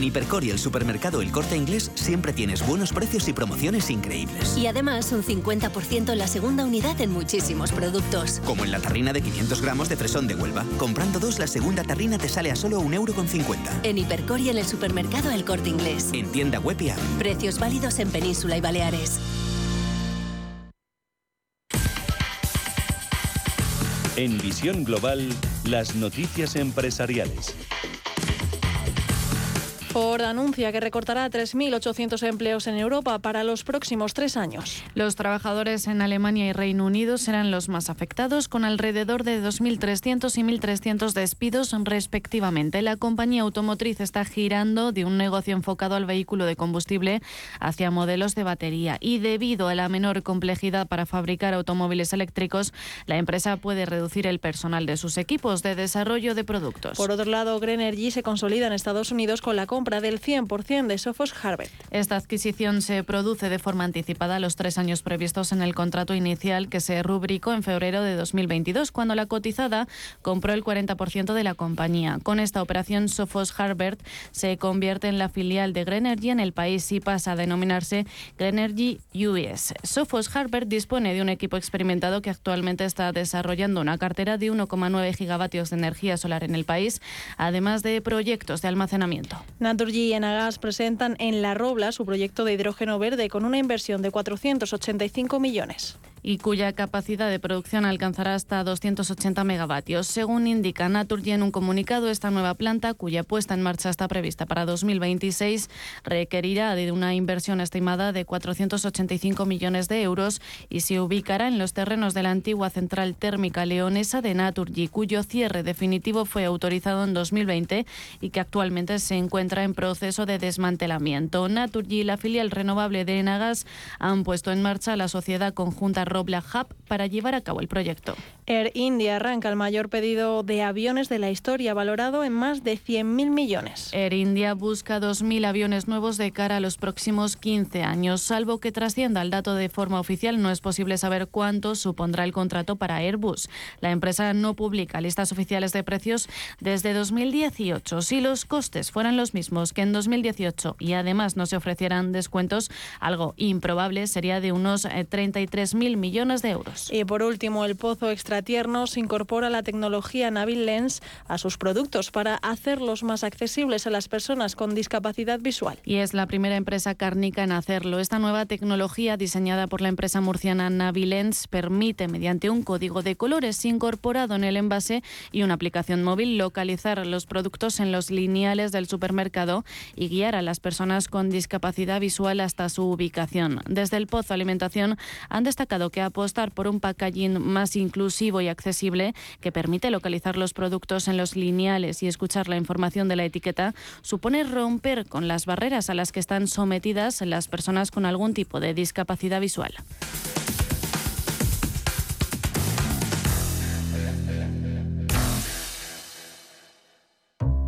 En Hipercor y el supermercado El Corte Inglés siempre tienes buenos precios y promociones increíbles. Y además un 50% en la segunda unidad en muchísimos productos. Como en la tarrina de 500 gramos de fresón de Huelva. Comprando dos, la segunda tarrina te sale a solo 1,50€. En Hipercor y en el supermercado El Corte Inglés. En tienda web y app. Precios válidos en Península y Baleares. En Visión Global, las noticias empresariales. Ford anuncia que recortará 3.800 empleos en Europa para los próximos tres años. Los trabajadores en Alemania y Reino Unido serán los más afectados, con alrededor de 2.300 y 1.300 despidos respectivamente. La compañía automotriz está girando de un negocio enfocado al vehículo de combustible hacia modelos de batería y debido a la menor complejidad para fabricar automóviles eléctricos, la empresa puede reducir el personal de sus equipos de desarrollo de productos. Por otro lado, Greenergy se consolida en Estados Unidos con la compra compra del 100% de Sophos Harvard. Esta adquisición se produce de forma anticipada a los tres años previstos en el contrato inicial que se rubricó en febrero de 2022, cuando la cotizada compró el 40% de la compañía. Con esta operación, Sophos Harvard se convierte en la filial de Greenergy en el país y pasa a denominarse Greenergy US. Sophos Harvard dispone de un equipo experimentado que actualmente está desarrollando una cartera de 1,9 gigavatios de energía solar en el país, además de proyectos de almacenamiento. Naturgy y Enagas presentan en La Robla su proyecto de hidrógeno verde con una inversión de 485 millones y cuya capacidad de producción alcanzará hasta 280 megavatios. Según indica Naturgy en un comunicado, esta nueva planta, cuya puesta en marcha está prevista para 2026, requerirá de una inversión estimada de 485 millones de euros y se ubicará en los terrenos de la antigua central térmica leonesa de Naturgy, cuyo cierre definitivo fue autorizado en 2020 y que actualmente se encuentra en proceso de desmantelamiento. Naturgy y la filial renovable de Enagas han puesto en marcha la sociedad conjunta Robla Hub para llevar a cabo el proyecto. Air India arranca el mayor pedido de aviones de la historia, valorado en más de 100.000 millones. Air India busca 2.000 aviones nuevos de cara a los próximos 15 años. Salvo que trascienda el dato de forma oficial, no es posible saber cuánto supondrá el contrato para Airbus. La empresa no publica listas oficiales de precios desde 2018. Si los costes fueran los mismos que en 2018 y además no se ofrecieran descuentos, algo improbable sería de unos 33.000 millones de euros. Y por último, el Pozo Extratiernos incorpora la tecnología Nabil Lens a sus productos para hacerlos más accesibles a las personas con discapacidad visual. Y es la primera empresa cárnica en hacerlo. Esta nueva tecnología, diseñada por la empresa murciana Nabil Lens, permite, mediante un código de colores incorporado en el envase y una aplicación móvil, localizar los productos en los lineales del supermercado y guiar a las personas con discapacidad visual hasta su ubicación. Desde el Pozo Alimentación han destacado que apostar por un packaging más inclusivo y accesible que permite localizar los productos en los lineales y escuchar la información de la etiqueta supone romper con las barreras a las que están sometidas las personas con algún tipo de discapacidad visual.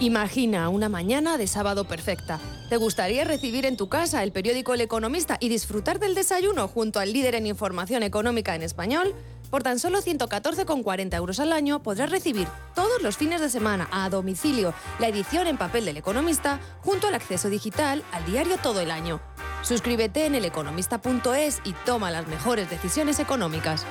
Imagina una mañana de sábado perfecta. ¿Te gustaría recibir en tu casa el periódico El Economista y disfrutar del desayuno junto al líder en información económica en español? Por tan solo 114,40 euros al año podrás recibir todos los fines de semana a domicilio la edición en papel del Economista junto al acceso digital al diario todo el año. Suscríbete en eleconomista.es y toma las mejores decisiones económicas.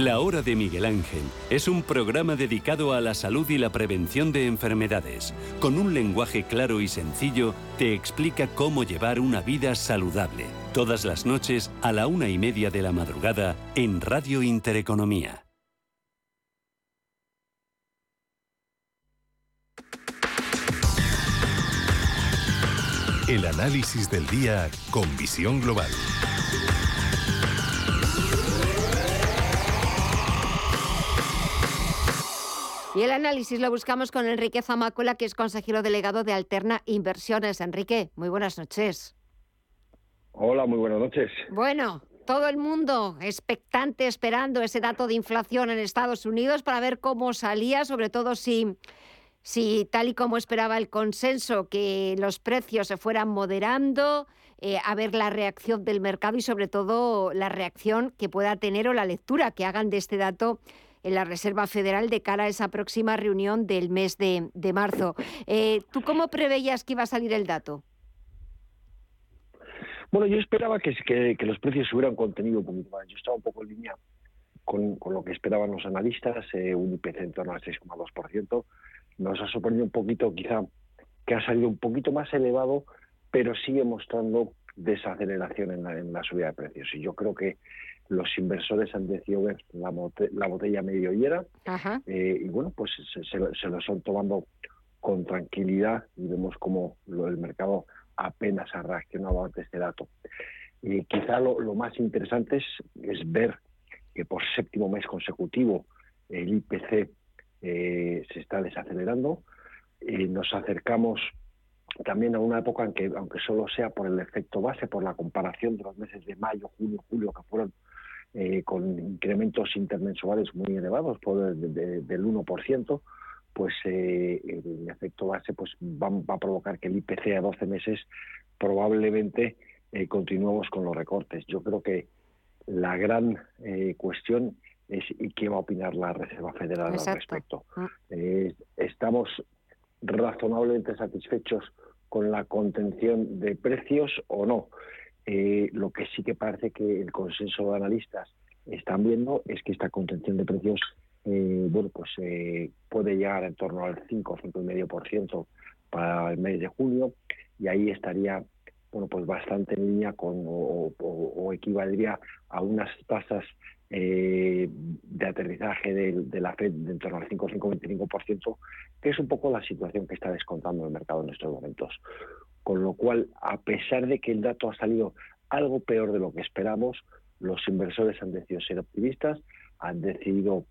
La Hora de Miguel Ángel es un programa dedicado a la salud y la prevención de enfermedades. Con un lenguaje claro y sencillo, te explica cómo llevar una vida saludable. Todas las noches a la una y media de la madrugada en Radio Intereconomía. El análisis del día con visión global. Y el análisis lo buscamos con Enrique Zamácola, que es consejero delegado de Alterna Inversiones. Enrique, muy buenas noches. Hola, muy buenas noches. Bueno, todo el mundo expectante, esperando ese dato de inflación en Estados Unidos para ver cómo salía, sobre todo si, si tal y como esperaba el consenso, que los precios se fueran moderando, eh, a ver la reacción del mercado y sobre todo la reacción que pueda tener o la lectura que hagan de este dato en la Reserva Federal de cara a esa próxima reunión del mes de, marzo. Eh, ¿Tú cómo preveías que iba a salir el dato? Bueno, yo esperaba que, los precios hubieran contenido un poquito más. Yo estaba un poco en línea con, lo que esperaban los analistas, eh, un IPC en torno al 6,2%. Nos ha sorprendido un poquito, quizá, que ha salido un poquito más elevado, pero sigue mostrando desaceleración en la subida de precios. Y yo creo que los inversores han decidido ver la, botella medio llena eh, y bueno, pues se, lo están tomando con tranquilidad y vemos como el mercado apenas ha reaccionado ante este dato. Y quizá lo, más interesante es, ver que por séptimo mes consecutivo el IPC eh, se está desacelerando. y nos acercamos también a una época en que, aunque solo sea por el efecto base, por la comparación de los meses de mayo, junio, julio, que fueron eh, con incrementos intermensuales muy elevados, por del 1%, pues eh, el efecto base pues va, a provocar que el IPC a 12 meses probablemente eh, continuemos con los recortes. Yo creo que la gran cuestión es y qué va a opinar la Reserva Federal al respecto. Ah. estamos razonablemente satisfechos con la contención de precios o no. Eh, lo que sí que parece que el consenso de analistas están viendo es que esta contención de precios eh, bueno, pues, eh, puede llegar en torno al 5 o 5,5% para el mes de junio y ahí estaría bueno, pues bastante en línea con o, equivaldría a unas tasas de aterrizaje de, la Fed de en torno al 5 o 5,25%, que es un poco la situación que está descontando el mercado en estos momentos. Con lo cual, a pesar de que el dato ha salido algo peor de lo que esperamos, los inversores han decidido ser optimistas, han decidido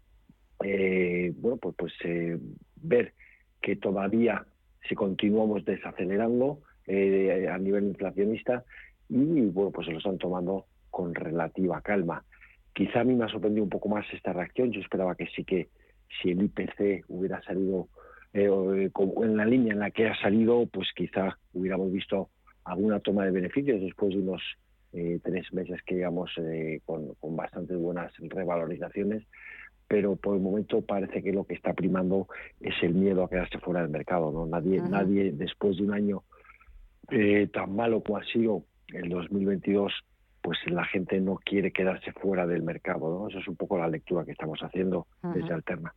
eh, bueno, pues, pues eh, ver que todavía si continuamos desacelerando eh, a nivel inflacionista y bueno, pues se lo están tomando con relativa calma. Quizá a mí me ha sorprendido un poco más esta reacción. Yo esperaba que sí que si el IPC hubiera salido eh, eh en la línea en la que ha salido, pues quizá hubiéramos visto alguna toma de beneficios después de unos eh, tres meses que llevamos eh, con, con bastantes buenas revalorizaciones, pero por el momento parece que lo que está primando es el miedo a quedarse fuera del mercado. ¿no? Nadie, nadie después de un año tan malo como ha sido el 2022, pues la gente no quiere quedarse fuera del mercado. ¿no? Eso es un poco la lectura que estamos haciendo desde Alterna.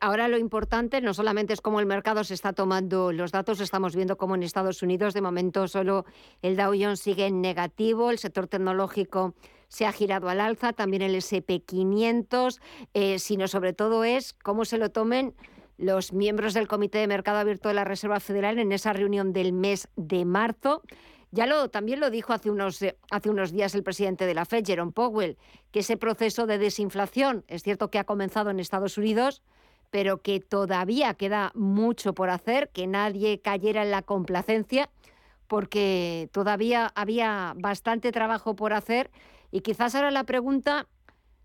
Ahora lo importante no solamente es cómo el mercado se está tomando los datos, estamos viendo cómo en Estados Unidos de momento solo el Dow Jones sigue en negativo, el sector tecnológico se ha girado al alza, también el SP500, eh, sino sobre todo es cómo se lo tomen los miembros del Comité de Mercado Abierto de la Reserva Federal en esa reunión del mes de marzo. Ya lo, también lo dijo hace unos, eh, hace unos días el presidente de la Fed, Jerome Powell, que ese proceso de desinflación es cierto que ha comenzado en Estados Unidos, pero que todavía queda mucho por hacer, que nadie cayera en la complacencia, porque todavía había bastante trabajo por hacer. Y quizás ahora la pregunta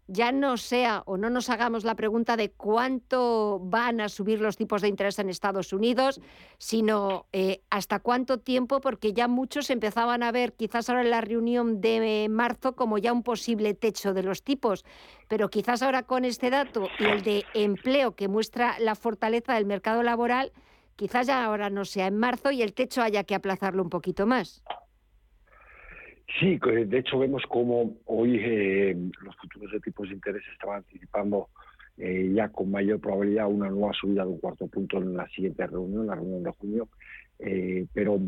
ya no sea o no nos hagamos la pregunta de cuánto van a subir los tipos de interés en Estados Unidos, sino eh, hasta cuánto tiempo, porque ya muchos empezaban a ver, quizás ahora en la reunión de marzo, como ya un posible techo de los tipos. Pero quizás ahora con este dato y el de empleo que muestra la fortaleza del mercado laboral, quizás ya ahora no sea en marzo y el techo haya que aplazarlo un poquito más. Sí, de hecho vemos como hoy eh, los futuros de tipos de interés estaban anticipando eh, ya con mayor probabilidad una nueva subida de un cuarto punto en la siguiente reunión, la reunión de junio, eh, pero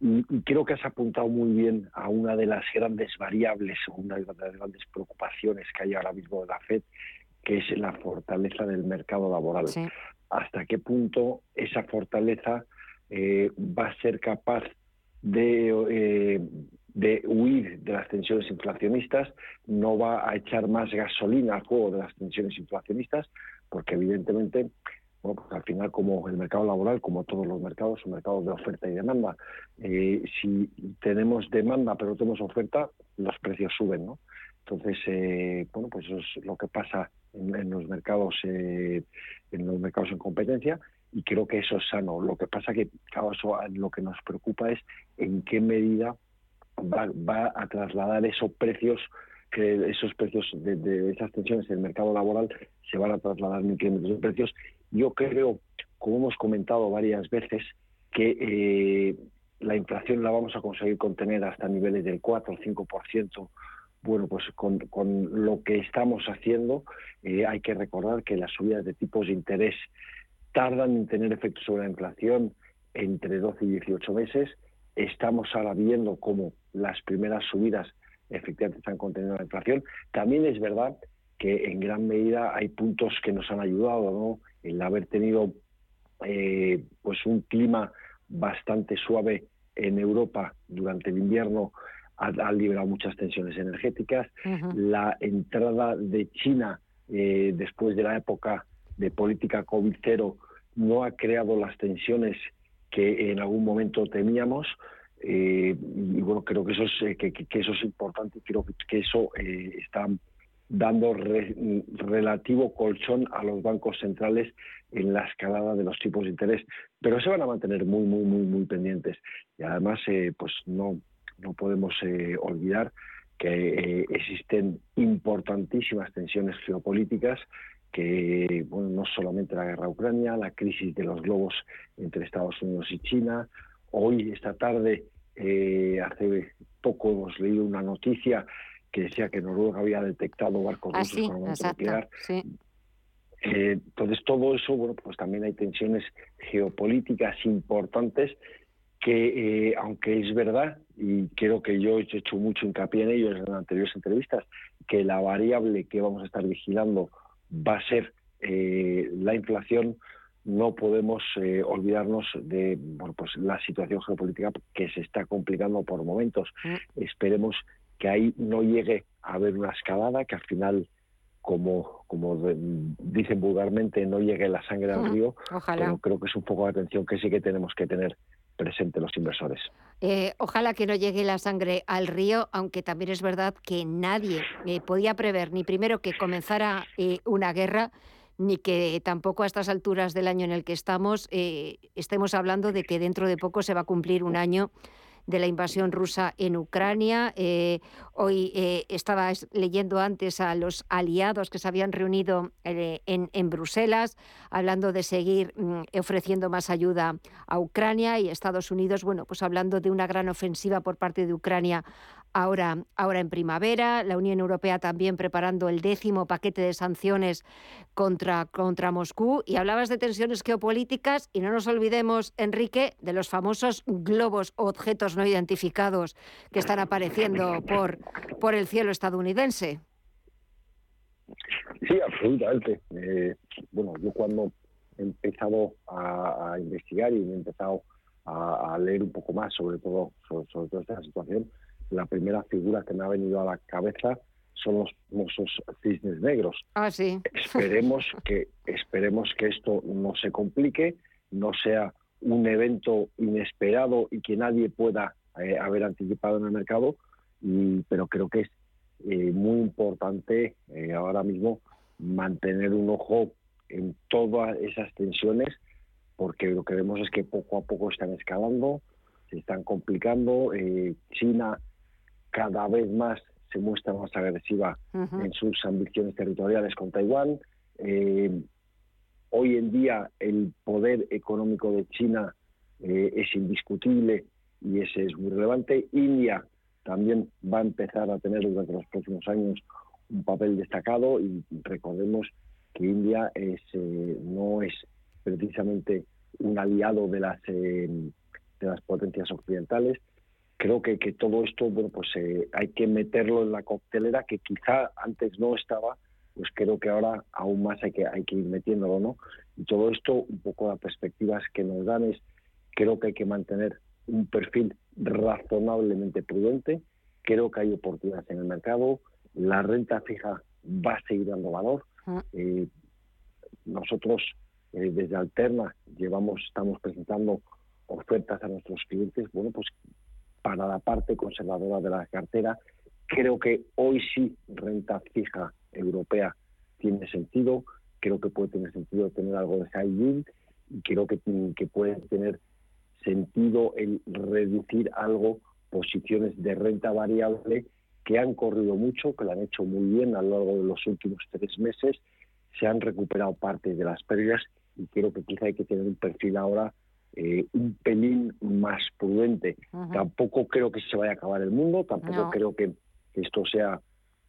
y, creo que has apuntado muy bien a una de las grandes variables, una de las grandes preocupaciones que hay ahora mismo de la FED, que es la fortaleza del mercado laboral. ¿Hasta qué punto esa fortaleza va a ser capaz de de huir de las tensiones inflacionistas, no va a echar más gasolina al juego de las tensiones inflacionistas, porque evidentemente, bueno, pues al final como el mercado laboral, como todos los mercados, son mercados de oferta y demanda. Eh, si tenemos demanda pero no tenemos oferta, los precios suben, ¿no? Entonces, eh, bueno, pues eso es lo que pasa en, los mercados, eh, en los mercados en competencia y creo que eso es sano. Lo que pasa que, lo que nos preocupa es en qué medida va, a trasladar esos precios que esos precios de, esas tensiones del mercado laboral se van a trasladar en incrementos de precios. Yo creo, como hemos comentado varias veces, que eh, la inflación la vamos a conseguir contener hasta niveles del 4 o 5%. Bueno, pues con, lo que estamos haciendo, eh, hay que recordar que las subidas de tipos de interés tardan en tener efecto sobre la inflación entre 12 y 18 meses Estamos ahora viendo cómo las primeras subidas efectivamente están conteniendo la inflación. También es verdad que en gran medida hay puntos que nos han ayudado, ¿no? El haber tenido eh, pues un clima bastante suave en Europa durante el invierno ha, liberado muchas tensiones energéticas. La entrada de China eh, después de la época de política COVID cero no ha creado las tensiones que en algún momento temíamos. Eh, y bueno, creo que eso es, eh, que, eso es importante creo que, eso eh, está dando relativo colchón a los bancos centrales en la escalada de los tipos de interés, pero se van a mantener muy, muy, muy, muy pendientes. Y además, pues no, no podemos olvidar que existen importantísimas tensiones geopolíticas que bueno, no solamente la guerra Ucrania, la crisis de los globos entre Estados Unidos y China. Hoy, esta tarde, eh, hace poco hemos leído una noticia que decía que Noruega había detectado barcos ah, rusos con nuclear. Sí. Eh, entonces, todo eso, bueno, pues también hay tensiones geopolíticas importantes que, eh, aunque es verdad, y creo que yo he hecho mucho hincapié en ello en anteriores entrevistas, que la variable que vamos a estar vigilando va a ser eh, la inflación, no podemos eh, olvidarnos de bueno, pues la situación geopolítica que se está complicando por momentos. Mm. Esperemos que ahí no llegue a haber una escalada, que al final, como, como dicen vulgarmente, no llegue la sangre al río. Ojalá. Pero creo que es un poco de atención que sí que tenemos que tener presente los inversores. Eh, ojalá que no llegue la sangre al río, aunque también es verdad que nadie eh, podía prever ni primero que comenzara eh, una guerra, ni que tampoco a estas alturas del año en el que estamos estemos hablando de que dentro de poco se va a cumplir un año de la invasión rusa en Ucrania. Eh, hoy eh, estaba leyendo antes a los aliados que se habían reunido eh, en, en, Bruselas, hablando de seguir mm, ofreciendo más ayuda a Ucrania y Estados Unidos, bueno, pues hablando de una gran ofensiva por parte de Ucrania ahora, ahora en primavera. La Unión Europea también preparando el décimo paquete de sanciones contra, contra Moscú. Y hablabas de tensiones geopolíticas y no nos olvidemos, Enrique, de los famosos globos o objetos no identificados que están apareciendo por, por el cielo estadounidense. Sí, absolutamente. Eh, bueno, yo cuando he empezado a, investigar y he empezado a, leer un poco más sobre todo sobre toda esta situación, la primera figura que me ha venido a la cabeza son los famosos cisnes negros. Ah, sí. Esperemos que, esperemos que esto no se complique, no sea un evento inesperado y que nadie pueda eh, haber anticipado en el mercado, y, pero creo que es eh, muy importante eh, ahora mismo mantener un ojo en todas esas tensiones, porque lo que vemos es que poco a poco están escalando, se están complicando. China cada vez más se muestra más agresiva en sus ambiciones territoriales con Taiwán. Eh, Hoy en día el poder económico de China eh, es indiscutible y ese es muy relevante. India también va a empezar a tener durante los próximos años un papel destacado y recordemos que India es, eh, no es precisamente un aliado de las, de las potencias occidentales. Creo que, que todo esto, bueno, pues hay que meterlo en la coctelera que quizá antes no estaba pues creo que ahora aún más hay que, hay que ir metiéndolo, ¿no? Y todo esto, un poco las perspectivas que nos dan es, creo que hay que mantener un perfil razonablemente prudente, creo que hay oportunidades en el mercado, la renta fija va a seguir dando valor. Ah. Eh, nosotros eh, desde Alterna llevamos, estamos presentando ofertas a nuestros clientes, bueno, pues para la parte conservadora de la cartera, creo que hoy sí renta fija europea tiene sentido, creo que puede tener sentido tener algo de high yield y creo que, que puede tener sentido el reducir algo posiciones de renta variable que han corrido mucho, que lo han hecho muy bien a lo largo de los últimos tres meses, se han recuperado parte de las pérdidas y creo que quizá hay que tener un perfil ahora eh, un pelín más prudente. Tampoco creo que se vaya a acabar el mundo, tampoco creo que esto sea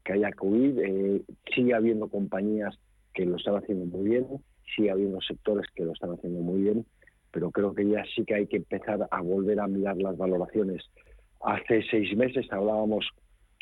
que haya COVID. Eh, sigue habiendo compañías que lo están haciendo muy bien, sigue habiendo sectores que lo están haciendo muy bien, pero creo que ya sí que hay que empezar a volver a mirar las valoraciones. Hace seis meses hablábamos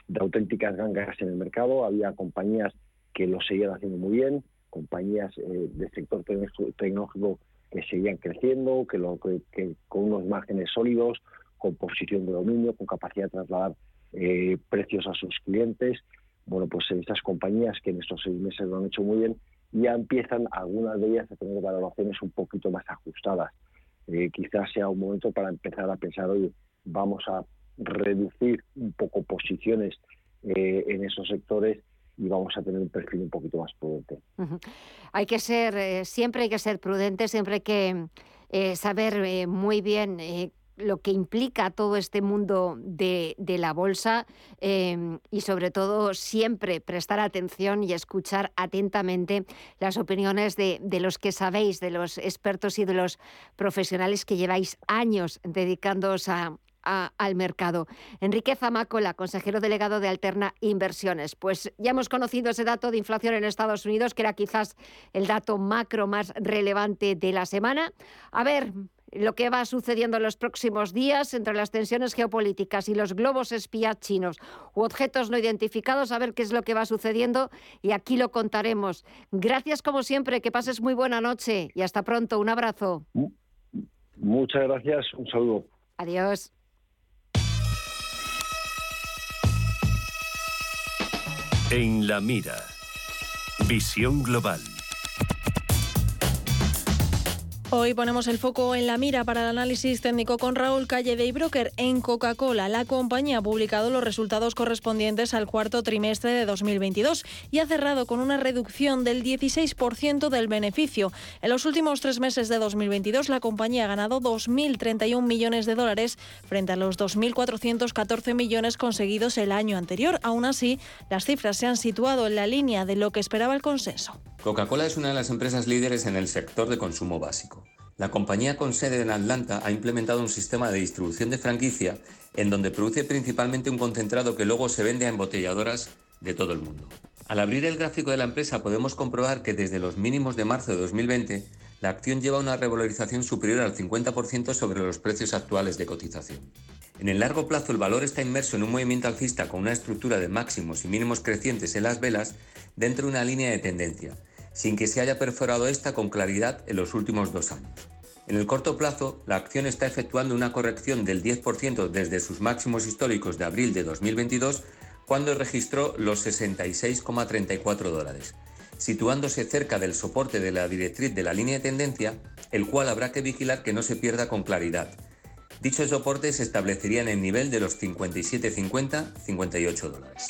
de auténticas gangas en el mercado, había compañías que lo seguían haciendo muy bien, compañías eh, del sector tecnológico que seguían creciendo, que, lo, que con unos márgenes sólidos, con posición de dominio, con capacidad de trasladar eh, precios a sus clientes. Bueno, pues estas compañías que en estos seis meses lo han hecho muy bien, ya empiezan algunas de ellas a tener valoraciones un poquito más ajustadas. Eh, quizás sea un momento para empezar a pensar, oye, vamos a reducir un poco posiciones eh, en esos sectores y vamos a tener un perfil un poquito más prudente. Hay que ser, siempre hay que ser prudente, siempre hay que saber muy bien lo que implica todo este mundo de, la bolsa em, y sobre todo siempre prestar atención y escuchar atentamente las opiniones de, los que sabéis, de los expertos y de los profesionales que lleváis años dedicándoos al mercado. Enrique Zamacola, consejero delegado de Alterna Inversiones. Pues ya hemos conocido ese dato de inflación en Estados Unidos, que era quizás el dato macro más relevante de la semana. A ver, lo que va sucediendo en los próximos días entre las tensiones geopolíticas y los globos espías chinos u objetos no identificados, a ver qué es lo que va sucediendo y aquí lo contaremos. Gracias como siempre, que pases muy buena noche y hasta pronto. Un abrazo. Muchas gracias, un saludo. Adiós. En la mira. Visión global. Hoy ponemos el foco en la mira para el análisis técnico con Raúl Calle de Broker en Coca-Cola. La compañía ha publicado los resultados correspondientes al cuarto trimestre de 2022 y ha cerrado con una reducción del 16% del beneficio. En los últimos tres meses de 2022, la compañía ha ganado 2.031 millones de dólares frente a los 2.414 millones conseguidos el año anterior. Aún así, las cifras se han situado en la línea de lo que esperaba el consenso. Coca-Cola es una de las empresas líderes en el sector de consumo básico. La compañía con sede en Atlanta ha implementado un sistema de distribución de franquicia en donde produce principalmente un concentrado que luego se vende a embotelladoras de todo el mundo. Al abrir el gráfico de la empresa podemos comprobar que desde los mínimos de marzo de 2020 la acción lleva una revalorización superior al 50% sobre los precios actuales de cotización. En el largo plazo el valor está inmerso en un movimiento alcista con una estructura de máximos y mínimos crecientes en las velas dentro de una línea de tendencia, sin que se haya perforado esta con claridad en los últimos dos años. En el corto plazo, la acción está efectuando una corrección del 10% desde sus máximos históricos de abril de 2022, cuando registró los 66,34 dólares, situándose cerca del soporte de la directriz de la línea de tendencia, el cual habrá que vigilar que no se pierda con claridad. Dicho soporte se establecería en el nivel de los 57,50-58 dólares.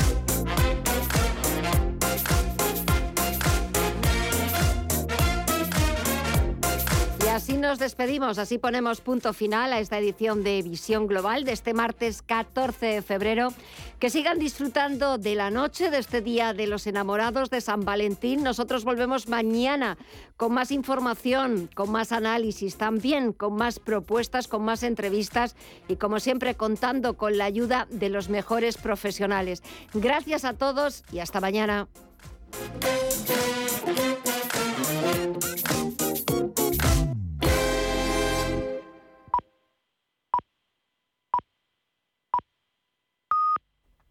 Nos despedimos, así ponemos punto final a esta edición de Visión Global de este martes 14 de febrero. Que sigan disfrutando de la noche, de este Día de los Enamorados de San Valentín. Nosotros volvemos mañana con más información, con más análisis, también con más propuestas, con más entrevistas y como siempre contando con la ayuda de los mejores profesionales. Gracias a todos y hasta mañana.